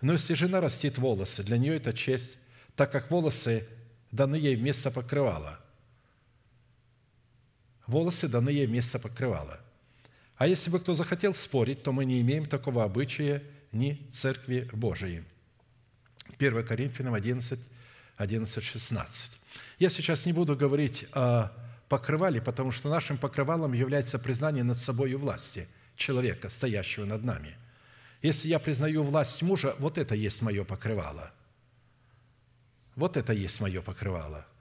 C: Но если жена растит волосы, для нее это честь, так как волосы даны ей вместо покрывала волосы даны ей вместо покрывала. А если бы кто захотел спорить, то мы не имеем такого обычая ни Церкви Божией. 1 Коринфянам 11, 11, 16. Я сейчас не буду говорить о покрывале, потому что нашим покрывалом является признание над собой власти человека, стоящего над нами. Если я признаю власть мужа, вот это есть мое покрывало. Вот это есть мое покрывало –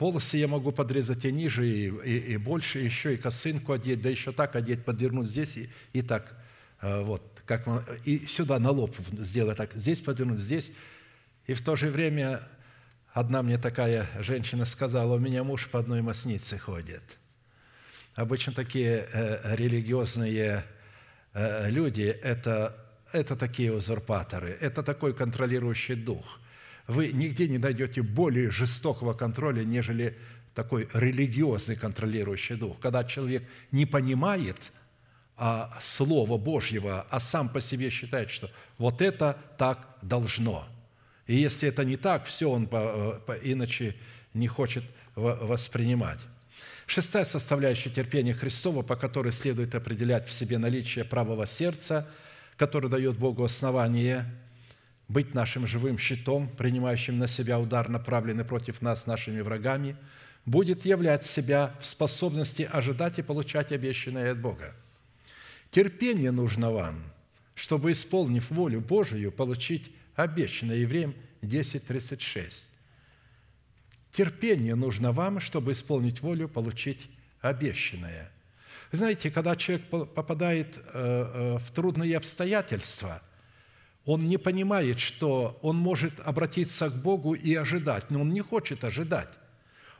C: Волосы я могу подрезать и ниже, и, и, и больше, еще и косынку одеть, да еще так одеть, подвернуть здесь и, и так, э, вот, как, и сюда на лоб сделать так, здесь подвернуть, здесь. И в то же время одна мне такая женщина сказала, у меня муж по одной маснице ходит. Обычно такие э, религиозные э, люди это, – это такие узурпаторы, это такой контролирующий дух – вы нигде не найдете более жестокого контроля, нежели такой религиозный контролирующий дух. Когда человек не понимает а, Слова Божьего, а сам по себе считает, что вот это так должно. И если это не так, все он по, по, иначе не хочет воспринимать. Шестая составляющая терпения Христова, по которой следует определять в себе наличие правого сердца, которое дает Богу основание – быть нашим живым щитом, принимающим на себя удар, направленный против нас нашими врагами, будет являть себя в способности ожидать и получать обещанное от Бога. Терпение нужно вам, чтобы, исполнив волю Божию, получить обещанное. Евреям 10.36. Терпение нужно вам, чтобы исполнить волю, получить обещанное. Знаете, когда человек попадает э, э, в трудные обстоятельства – он не понимает, что он может обратиться к Богу и ожидать, но он не хочет ожидать.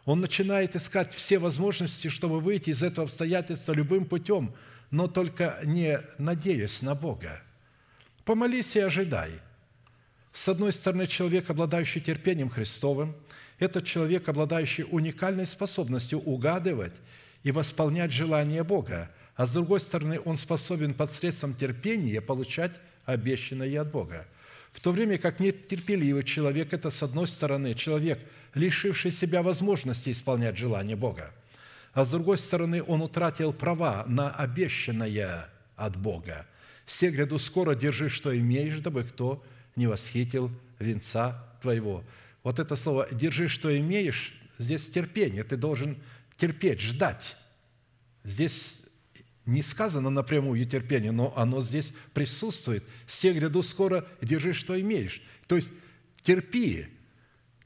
C: Он начинает искать все возможности, чтобы выйти из этого обстоятельства любым путем, но только не надеясь на Бога. Помолись и ожидай. С одной стороны, человек, обладающий терпением Христовым, это человек, обладающий уникальной способностью угадывать и восполнять желания Бога, а с другой стороны, он способен посредством терпения получать обещанное от Бога. В то время как нетерпеливый человек – это, с одной стороны, человек, лишивший себя возможности исполнять желание Бога, а с другой стороны, он утратил права на обещанное от Бога. «Се гряду скоро держи, что имеешь, дабы кто не восхитил венца твоего». Вот это слово «держи, что имеешь» здесь терпение. Ты должен терпеть, ждать. Здесь не сказано напрямую терпение, но оно здесь присутствует. «Все гряду скоро, держи, что имеешь». То есть терпи.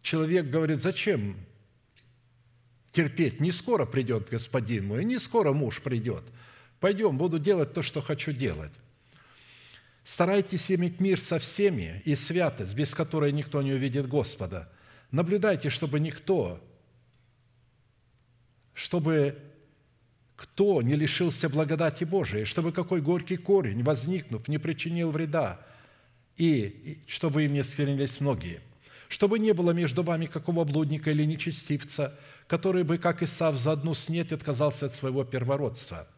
C: Человек говорит, зачем терпеть? Не скоро придет господин мой, не скоро муж придет. Пойдем, буду делать то, что хочу делать. Старайтесь иметь мир со всеми и святость, без которой никто не увидит Господа. Наблюдайте, чтобы никто, чтобы кто не лишился благодати Божией, чтобы какой горький корень, возникнув, не причинил вреда и, чтобы им не сквернились многие, чтобы не было между вами какого блудника или нечестивца, который бы, как Исав, за одну снеть отказался от своего первородства.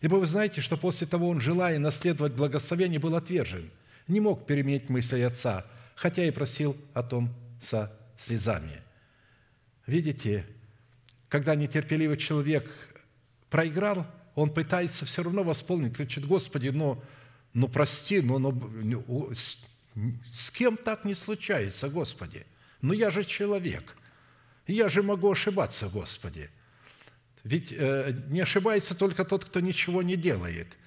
C: Ибо вы знаете, что после того он, желая наследовать благословение, был отвержен, не мог переменить мысли отца, хотя и просил о том со слезами. Видите, когда нетерпеливый человек проиграл, он пытается все равно восполнить, кричит, Господи, ну, ну прости, ну, ну с, с кем так не случается, Господи? Ну я же человек, я же могу ошибаться, Господи. Ведь э, не ошибается только тот, кто ничего не делает.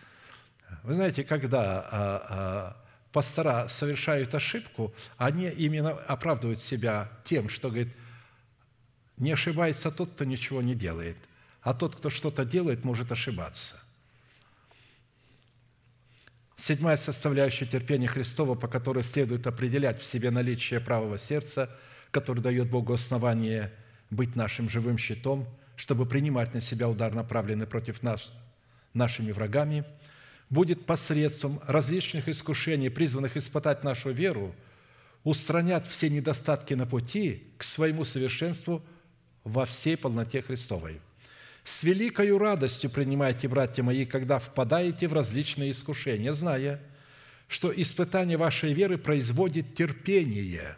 C: Вы знаете, когда а, а, пастора совершают ошибку, они именно оправдывают себя тем, что, говорит, не ошибается тот, кто ничего не делает, а тот, кто что-то делает, может ошибаться. Седьмая составляющая терпения Христова, по которой следует определять в себе наличие правого сердца, который дает Богу основание быть нашим живым щитом, чтобы принимать на себя удар, направленный против нас нашими врагами – будет посредством различных искушений, призванных испытать нашу веру, устранять все недостатки на пути к своему совершенству во всей полноте Христовой. С великою радостью принимайте, братья мои, когда впадаете в различные искушения, зная, что испытание вашей веры производит терпение.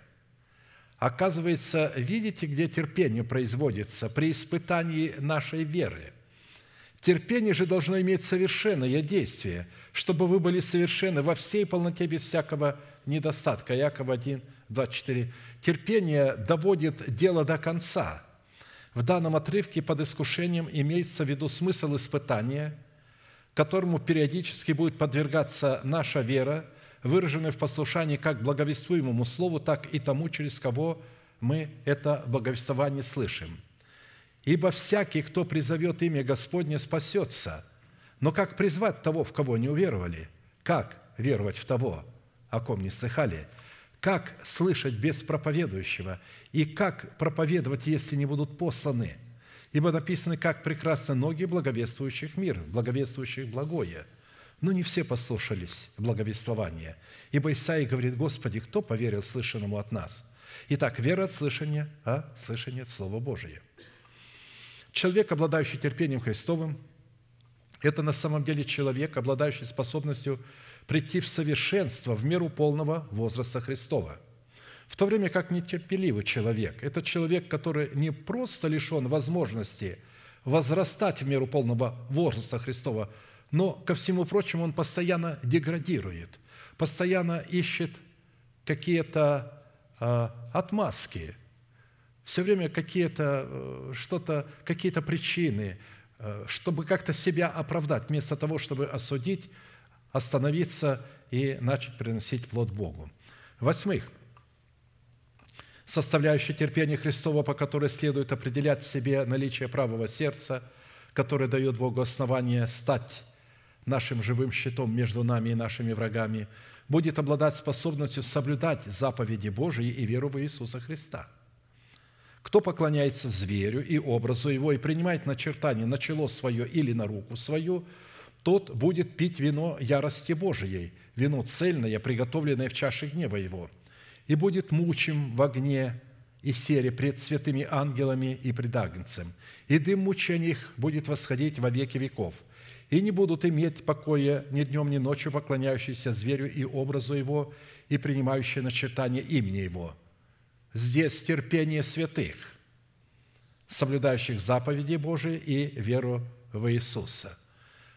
C: Оказывается, видите, где терпение производится? При испытании нашей веры – Терпение же должно иметь совершенное действие, чтобы вы были совершенны во всей полноте без всякого недостатка. Яков 1, 24. Терпение доводит дело до конца. В данном отрывке под искушением имеется в виду смысл испытания, которому периодически будет подвергаться наша вера, выраженная в послушании как благовествуемому слову, так и тому, через кого мы это благовествование слышим – Ибо всякий, кто призовет имя Господне, спасется. Но как призвать того, в кого не уверовали? Как веровать в того, о ком не слыхали? Как слышать без проповедующего? И как проповедовать, если не будут посланы? Ибо написано, как прекрасны ноги благовествующих мир, благовествующих благое. Но не все послушались благовествования. Ибо Исаия говорит, Господи, кто поверил слышанному от нас? Итак, вера от слышания, а слышание от Слова Божия – Человек, обладающий терпением Христовым, это на самом деле человек, обладающий способностью прийти в совершенство в меру полного возраста Христова. В то время как нетерпеливый человек – это человек, который не просто лишен возможности возрастать в меру полного возраста Христова, но, ко всему прочему, он постоянно деградирует, постоянно ищет какие-то э, отмазки – все время какие-то э, что-то, какие-то причины, э, чтобы как-то себя оправдать, вместо того, чтобы осудить, остановиться и начать приносить плод Богу. Восьмых. Составляющая терпения Христова, по которой следует определять в себе наличие правого сердца, которое дает Богу основание стать нашим живым щитом между нами и нашими врагами, будет обладать способностью соблюдать заповеди Божии и веру в Иисуса Христа – кто поклоняется зверю и образу его и принимает начертание на чело свое или на руку свою, тот будет пить вино ярости Божией, вино цельное, приготовленное в чаше гнева его, и будет мучим в огне и сере пред святыми ангелами и пред Агнцем, и дым мучений их будет восходить во веки веков, и не будут иметь покоя ни днем, ни ночью поклоняющиеся зверю и образу его, и принимающие начертание имени его – Здесь терпение святых, соблюдающих заповеди Божии и веру в Иисуса.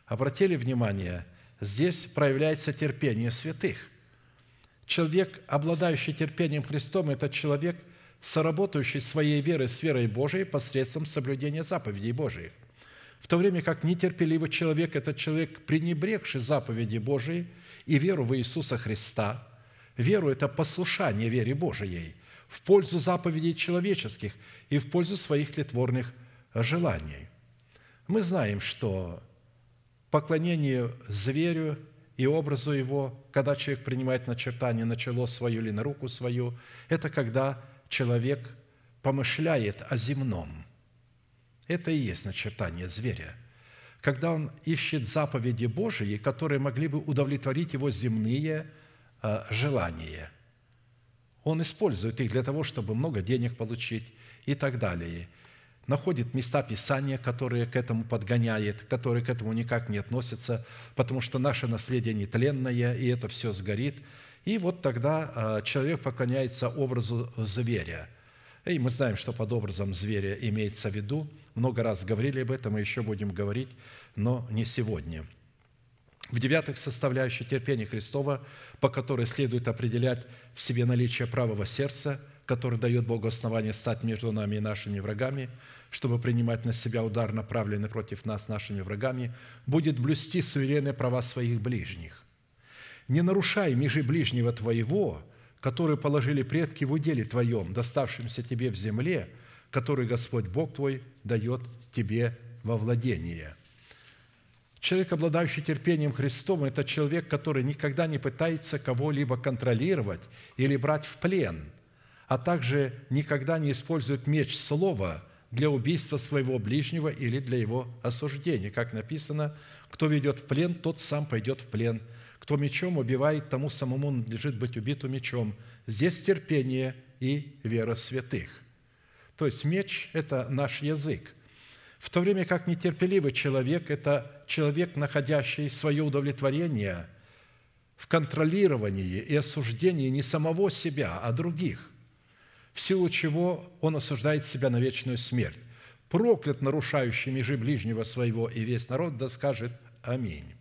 C: Обратили внимание, здесь проявляется терпение святых. Человек, обладающий терпением Христом, это человек, соработающий своей верой с верой Божией посредством соблюдения заповедей Божиих. В то время как нетерпеливый человек – это человек, пренебрегший заповеди Божией и веру в Иисуса Христа. Веру – это послушание вере Божией – в пользу заповедей человеческих и в пользу своих литворных желаний. Мы знаем, что поклонение зверю и образу его, когда человек принимает начертание на чело свое или на руку свою, это когда человек помышляет о земном. Это и есть начертание зверя. Когда он ищет заповеди Божии, которые могли бы удовлетворить его земные а, желания. Он использует их для того, чтобы много денег получить и так далее. Находит места Писания, которые к этому подгоняет, которые к этому никак не относятся, потому что наше наследие нетленное, и это все сгорит. И вот тогда а, человек поклоняется образу зверя. И мы знаем, что под образом зверя имеется в виду. Много раз говорили об этом, и еще будем говорить, но не сегодня – в девятых составляющих терпения Христова, по которой следует определять в себе наличие правого сердца, который дает Богу основание стать между нами и нашими врагами, чтобы принимать на себя удар, направленный против нас нашими врагами, будет блюсти суверенные права своих ближних. Не нарушай межи ближнего твоего, которые положили предки в уделе твоем, доставшемся тебе в земле, который Господь Бог твой дает тебе во владение – Человек, обладающий терпением Христом, это человек, который никогда не пытается кого-либо контролировать или брать в плен, а также никогда не использует меч слова для убийства своего ближнего или для его осуждения. Как написано, кто ведет в плен, тот сам пойдет в плен. Кто мечом убивает, тому самому надлежит быть убиту мечом. Здесь терпение и вера святых. То есть меч – это наш язык. В то время как нетерпеливый человек – это человек, находящий свое удовлетворение в контролировании и осуждении не самого себя, а других, в силу чего он осуждает себя на вечную смерть. Проклят, нарушающий межи ближнего своего, и весь народ да скажет Аминь.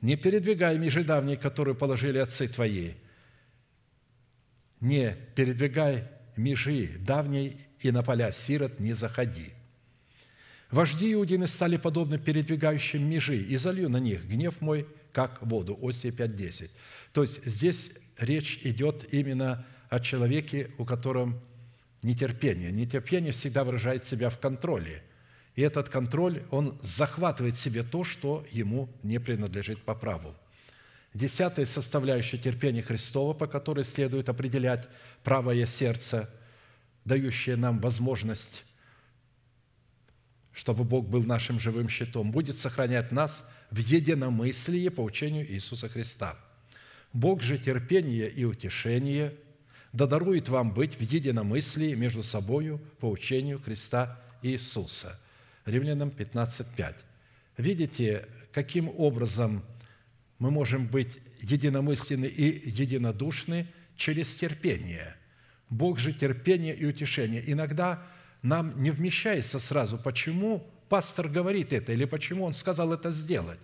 C: Не передвигай межи давней, которую положили отцы твои, не передвигай межи давней, и на поля сирот не заходи – Вожди Иудины стали подобны передвигающим межи, и залью на них гнев мой, как воду». Осия 5.10. То есть здесь речь идет именно о человеке, у котором нетерпение. Нетерпение всегда выражает себя в контроле. И этот контроль, он захватывает себе то, что ему не принадлежит по праву. Десятая составляющая терпения Христова, по которой следует определять правое сердце, дающее нам возможность чтобы Бог был нашим живым щитом, будет сохранять нас в единомыслии по учению Иисуса Христа. Бог же терпение и утешение да дарует вам быть в единомыслии между собою по учению Христа Иисуса. Римлянам 15.5. Видите, каким образом мы можем быть единомысленны и единодушны через терпение. Бог же терпение и утешение. Иногда нам не вмещается сразу, почему пастор говорит это или почему он сказал это сделать.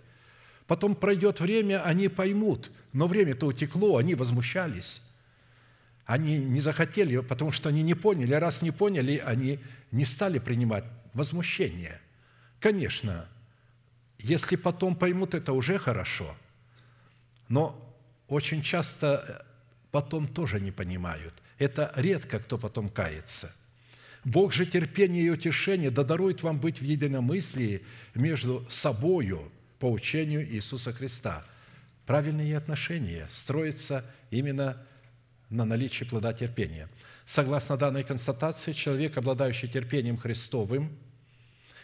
C: Потом пройдет время, они поймут, но время-то утекло, они возмущались. Они не захотели, потому что они не поняли. Раз не поняли, они не стали принимать возмущение. Конечно, если потом поймут, это уже хорошо. Но очень часто потом тоже не понимают. Это редко кто потом кается – Бог же терпение и утешение да дарует вам быть в единомыслии между собою по учению Иисуса Христа. Правильные отношения строятся именно на наличии плода терпения. Согласно данной констатации, человек, обладающий терпением Христовым,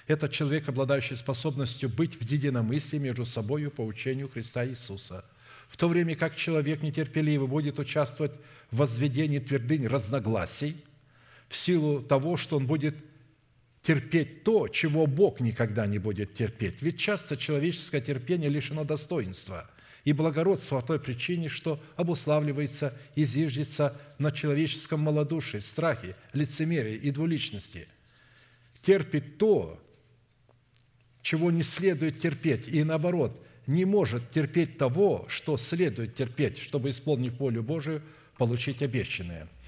C: это человек, обладающий способностью быть в единомыслии между собой по учению Христа Иисуса. В то время как человек нетерпеливый будет участвовать в возведении твердынь разногласий – в силу того, что он будет терпеть то, чего Бог никогда не будет терпеть. Ведь часто человеческое терпение лишено достоинства и благородства по той причине, что обуславливается и зиждется на человеческом малодушии, страхе, лицемерии и двуличности. Терпит то, чего не следует терпеть, и наоборот, не может терпеть того, что следует терпеть, чтобы, исполнив волю Божию, получить обещанное –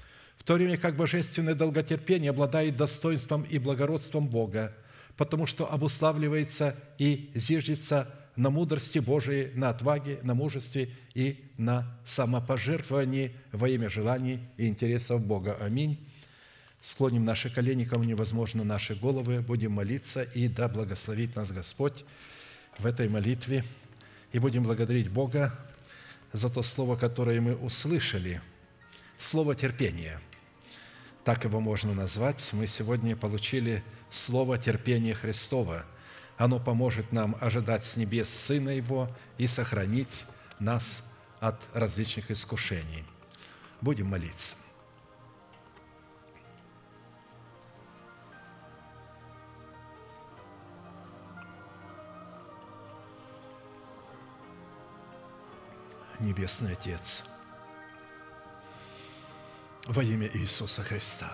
C: то время как божественное долготерпение обладает достоинством и благородством Бога, потому что обуславливается и зиждется на мудрости Божией, на отваге, на мужестве и на самопожертвовании во имя желаний и интересов Бога. Аминь. Склоним наши колени, кому невозможно наши головы, будем молиться, и да благословит нас Господь в этой молитве. И будем благодарить Бога за то слово, которое мы услышали, слово терпения – так его можно назвать, мы сегодня получили слово терпения Христова. Оно поможет нам ожидать с небес Сына Его и сохранить нас от различных искушений. Будем молиться. Небесный Отец, во имя Иисуса Христа,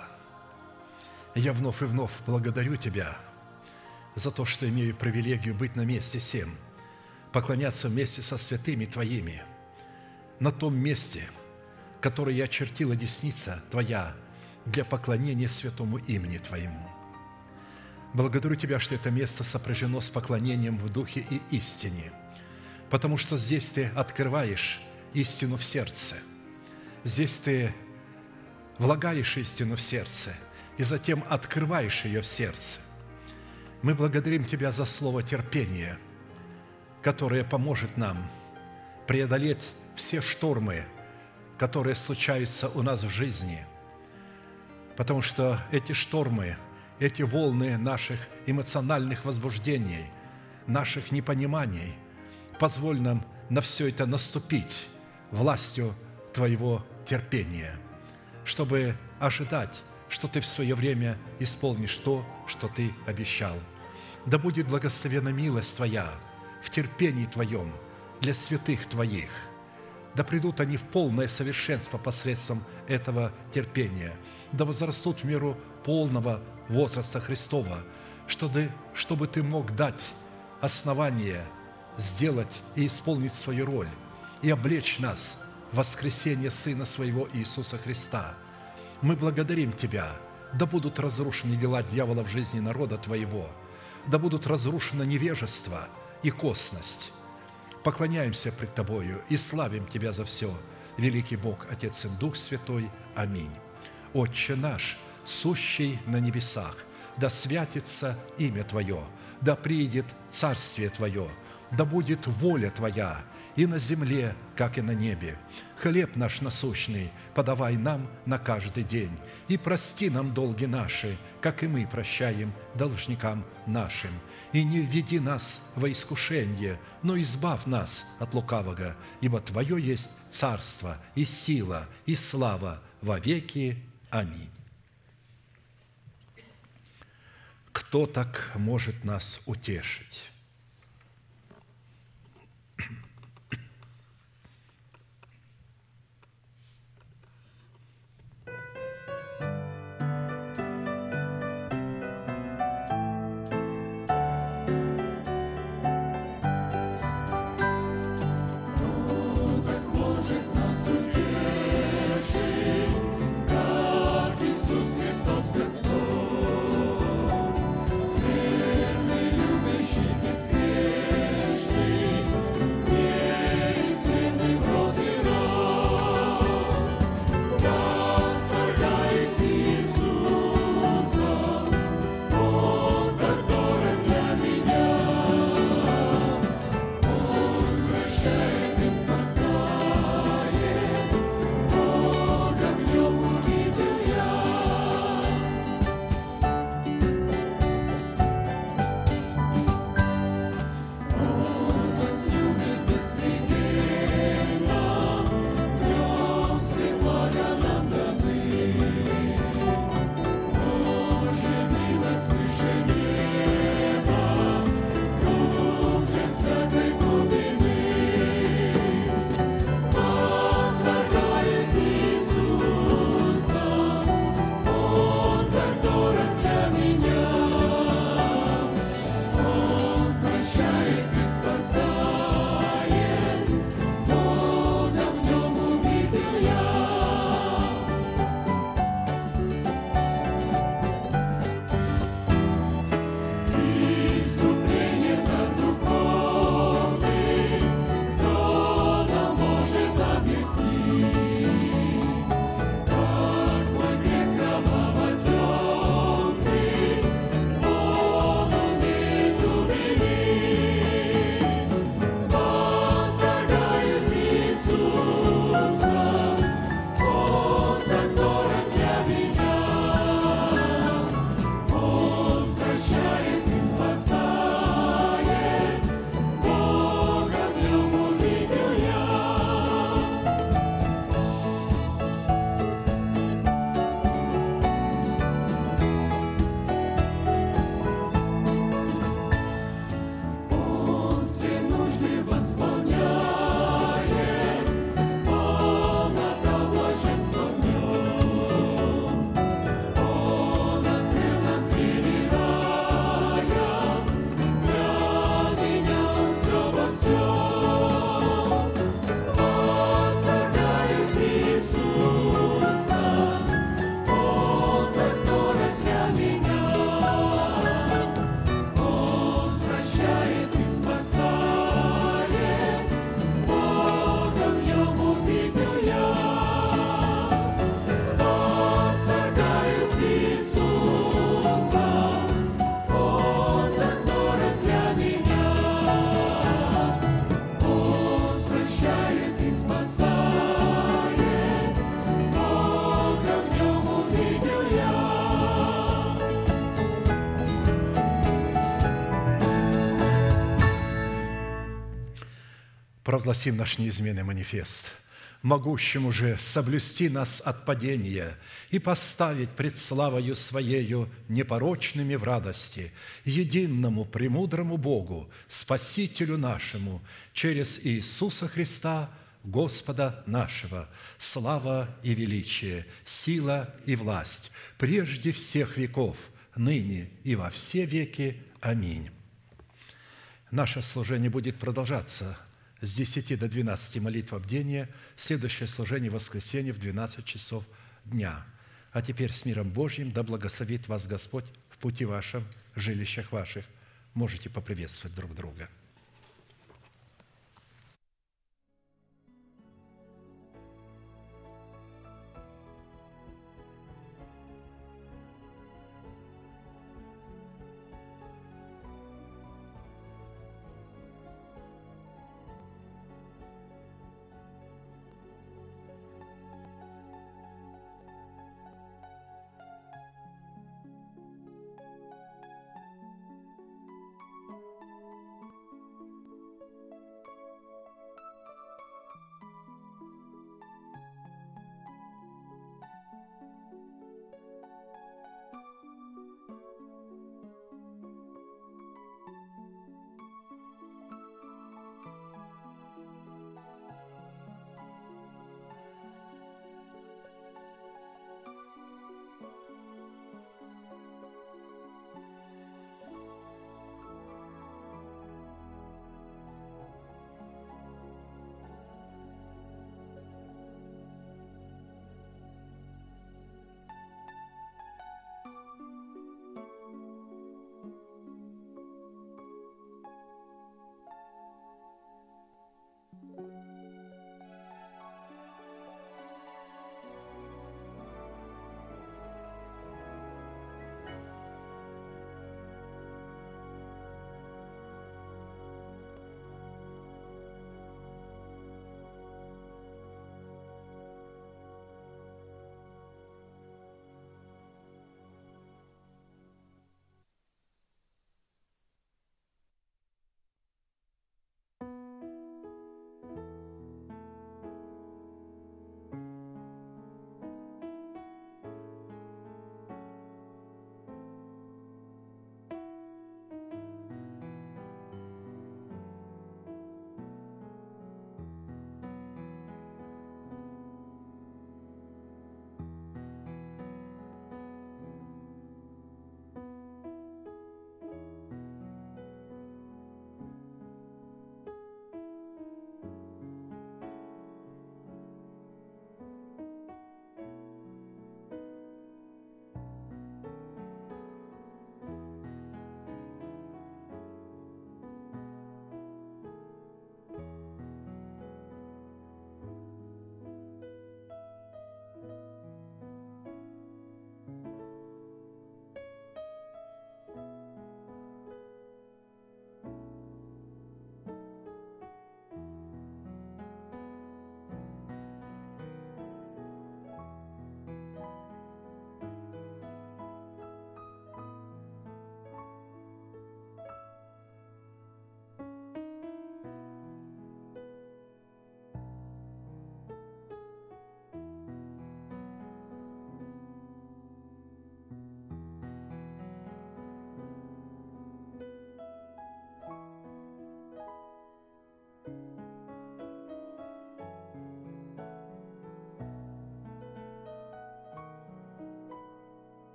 C: я вновь и вновь благодарю Тебя за то, что имею привилегию быть на месте всем, поклоняться вместе со святыми Твоими, на том месте, которое я очертила десница Твоя для поклонения святому имени Твоему. Благодарю Тебя, что это место сопряжено с поклонением в духе и истине – потому что здесь ты открываешь истину в сердце. Здесь ты влагаешь истину в сердце и затем открываешь ее в сердце. Мы благодарим Тебя за слово терпения, которое поможет нам преодолеть все штормы, которые случаются у нас в жизни, потому что эти штормы, эти волны наших эмоциональных возбуждений, наших непониманий – позволь нам на все это наступить властью Твоего терпения, чтобы ожидать, что Ты в свое время исполнишь то, что Ты обещал. Да будет благословена милость Твоя в терпении Твоем для святых Твоих. Да придут они в полное совершенство посредством этого терпения. Да возрастут в меру полного возраста Христова, чтобы, чтобы Ты мог дать основание – сделать и исполнить свою роль и облечь нас в воскресение Сына Своего Иисуса Христа. Мы благодарим Тебя, да будут разрушены дела дьявола в жизни народа Твоего, да будут разрушено невежество и косность. Поклоняемся пред Тобою и славим Тебя за все, великий Бог, Отец и Дух Святой. Аминь. Отче наш, сущий на небесах, да святится имя Твое, да приидет Царствие Твое – да будет воля Твоя и на земле, как и на небе. Хлеб наш насущный подавай нам на каждый день, и прости нам долги наши, как и мы прощаем должникам нашим. И не введи нас во искушение, но избавь нас от лукавого, ибо Твое есть царство и сила и слава во веки. Аминь. Кто так может нас утешить? Провозгласим наш неизменный манифест – могущему же соблюсти нас от падения и поставить пред славою Своею непорочными в радости, единому премудрому Богу, Спасителю нашему, через Иисуса Христа, Господа нашего, слава и величие, сила и власть, прежде всех веков, ныне и во все веки. Аминь. Наше служение будет продолжаться с 10 до 12 молитва бдения, следующее служение в воскресенье в 12 часов дня. А теперь с миром Божьим да благословит вас Господь в пути вашем, в жилищах ваших. Можете поприветствовать друг друга.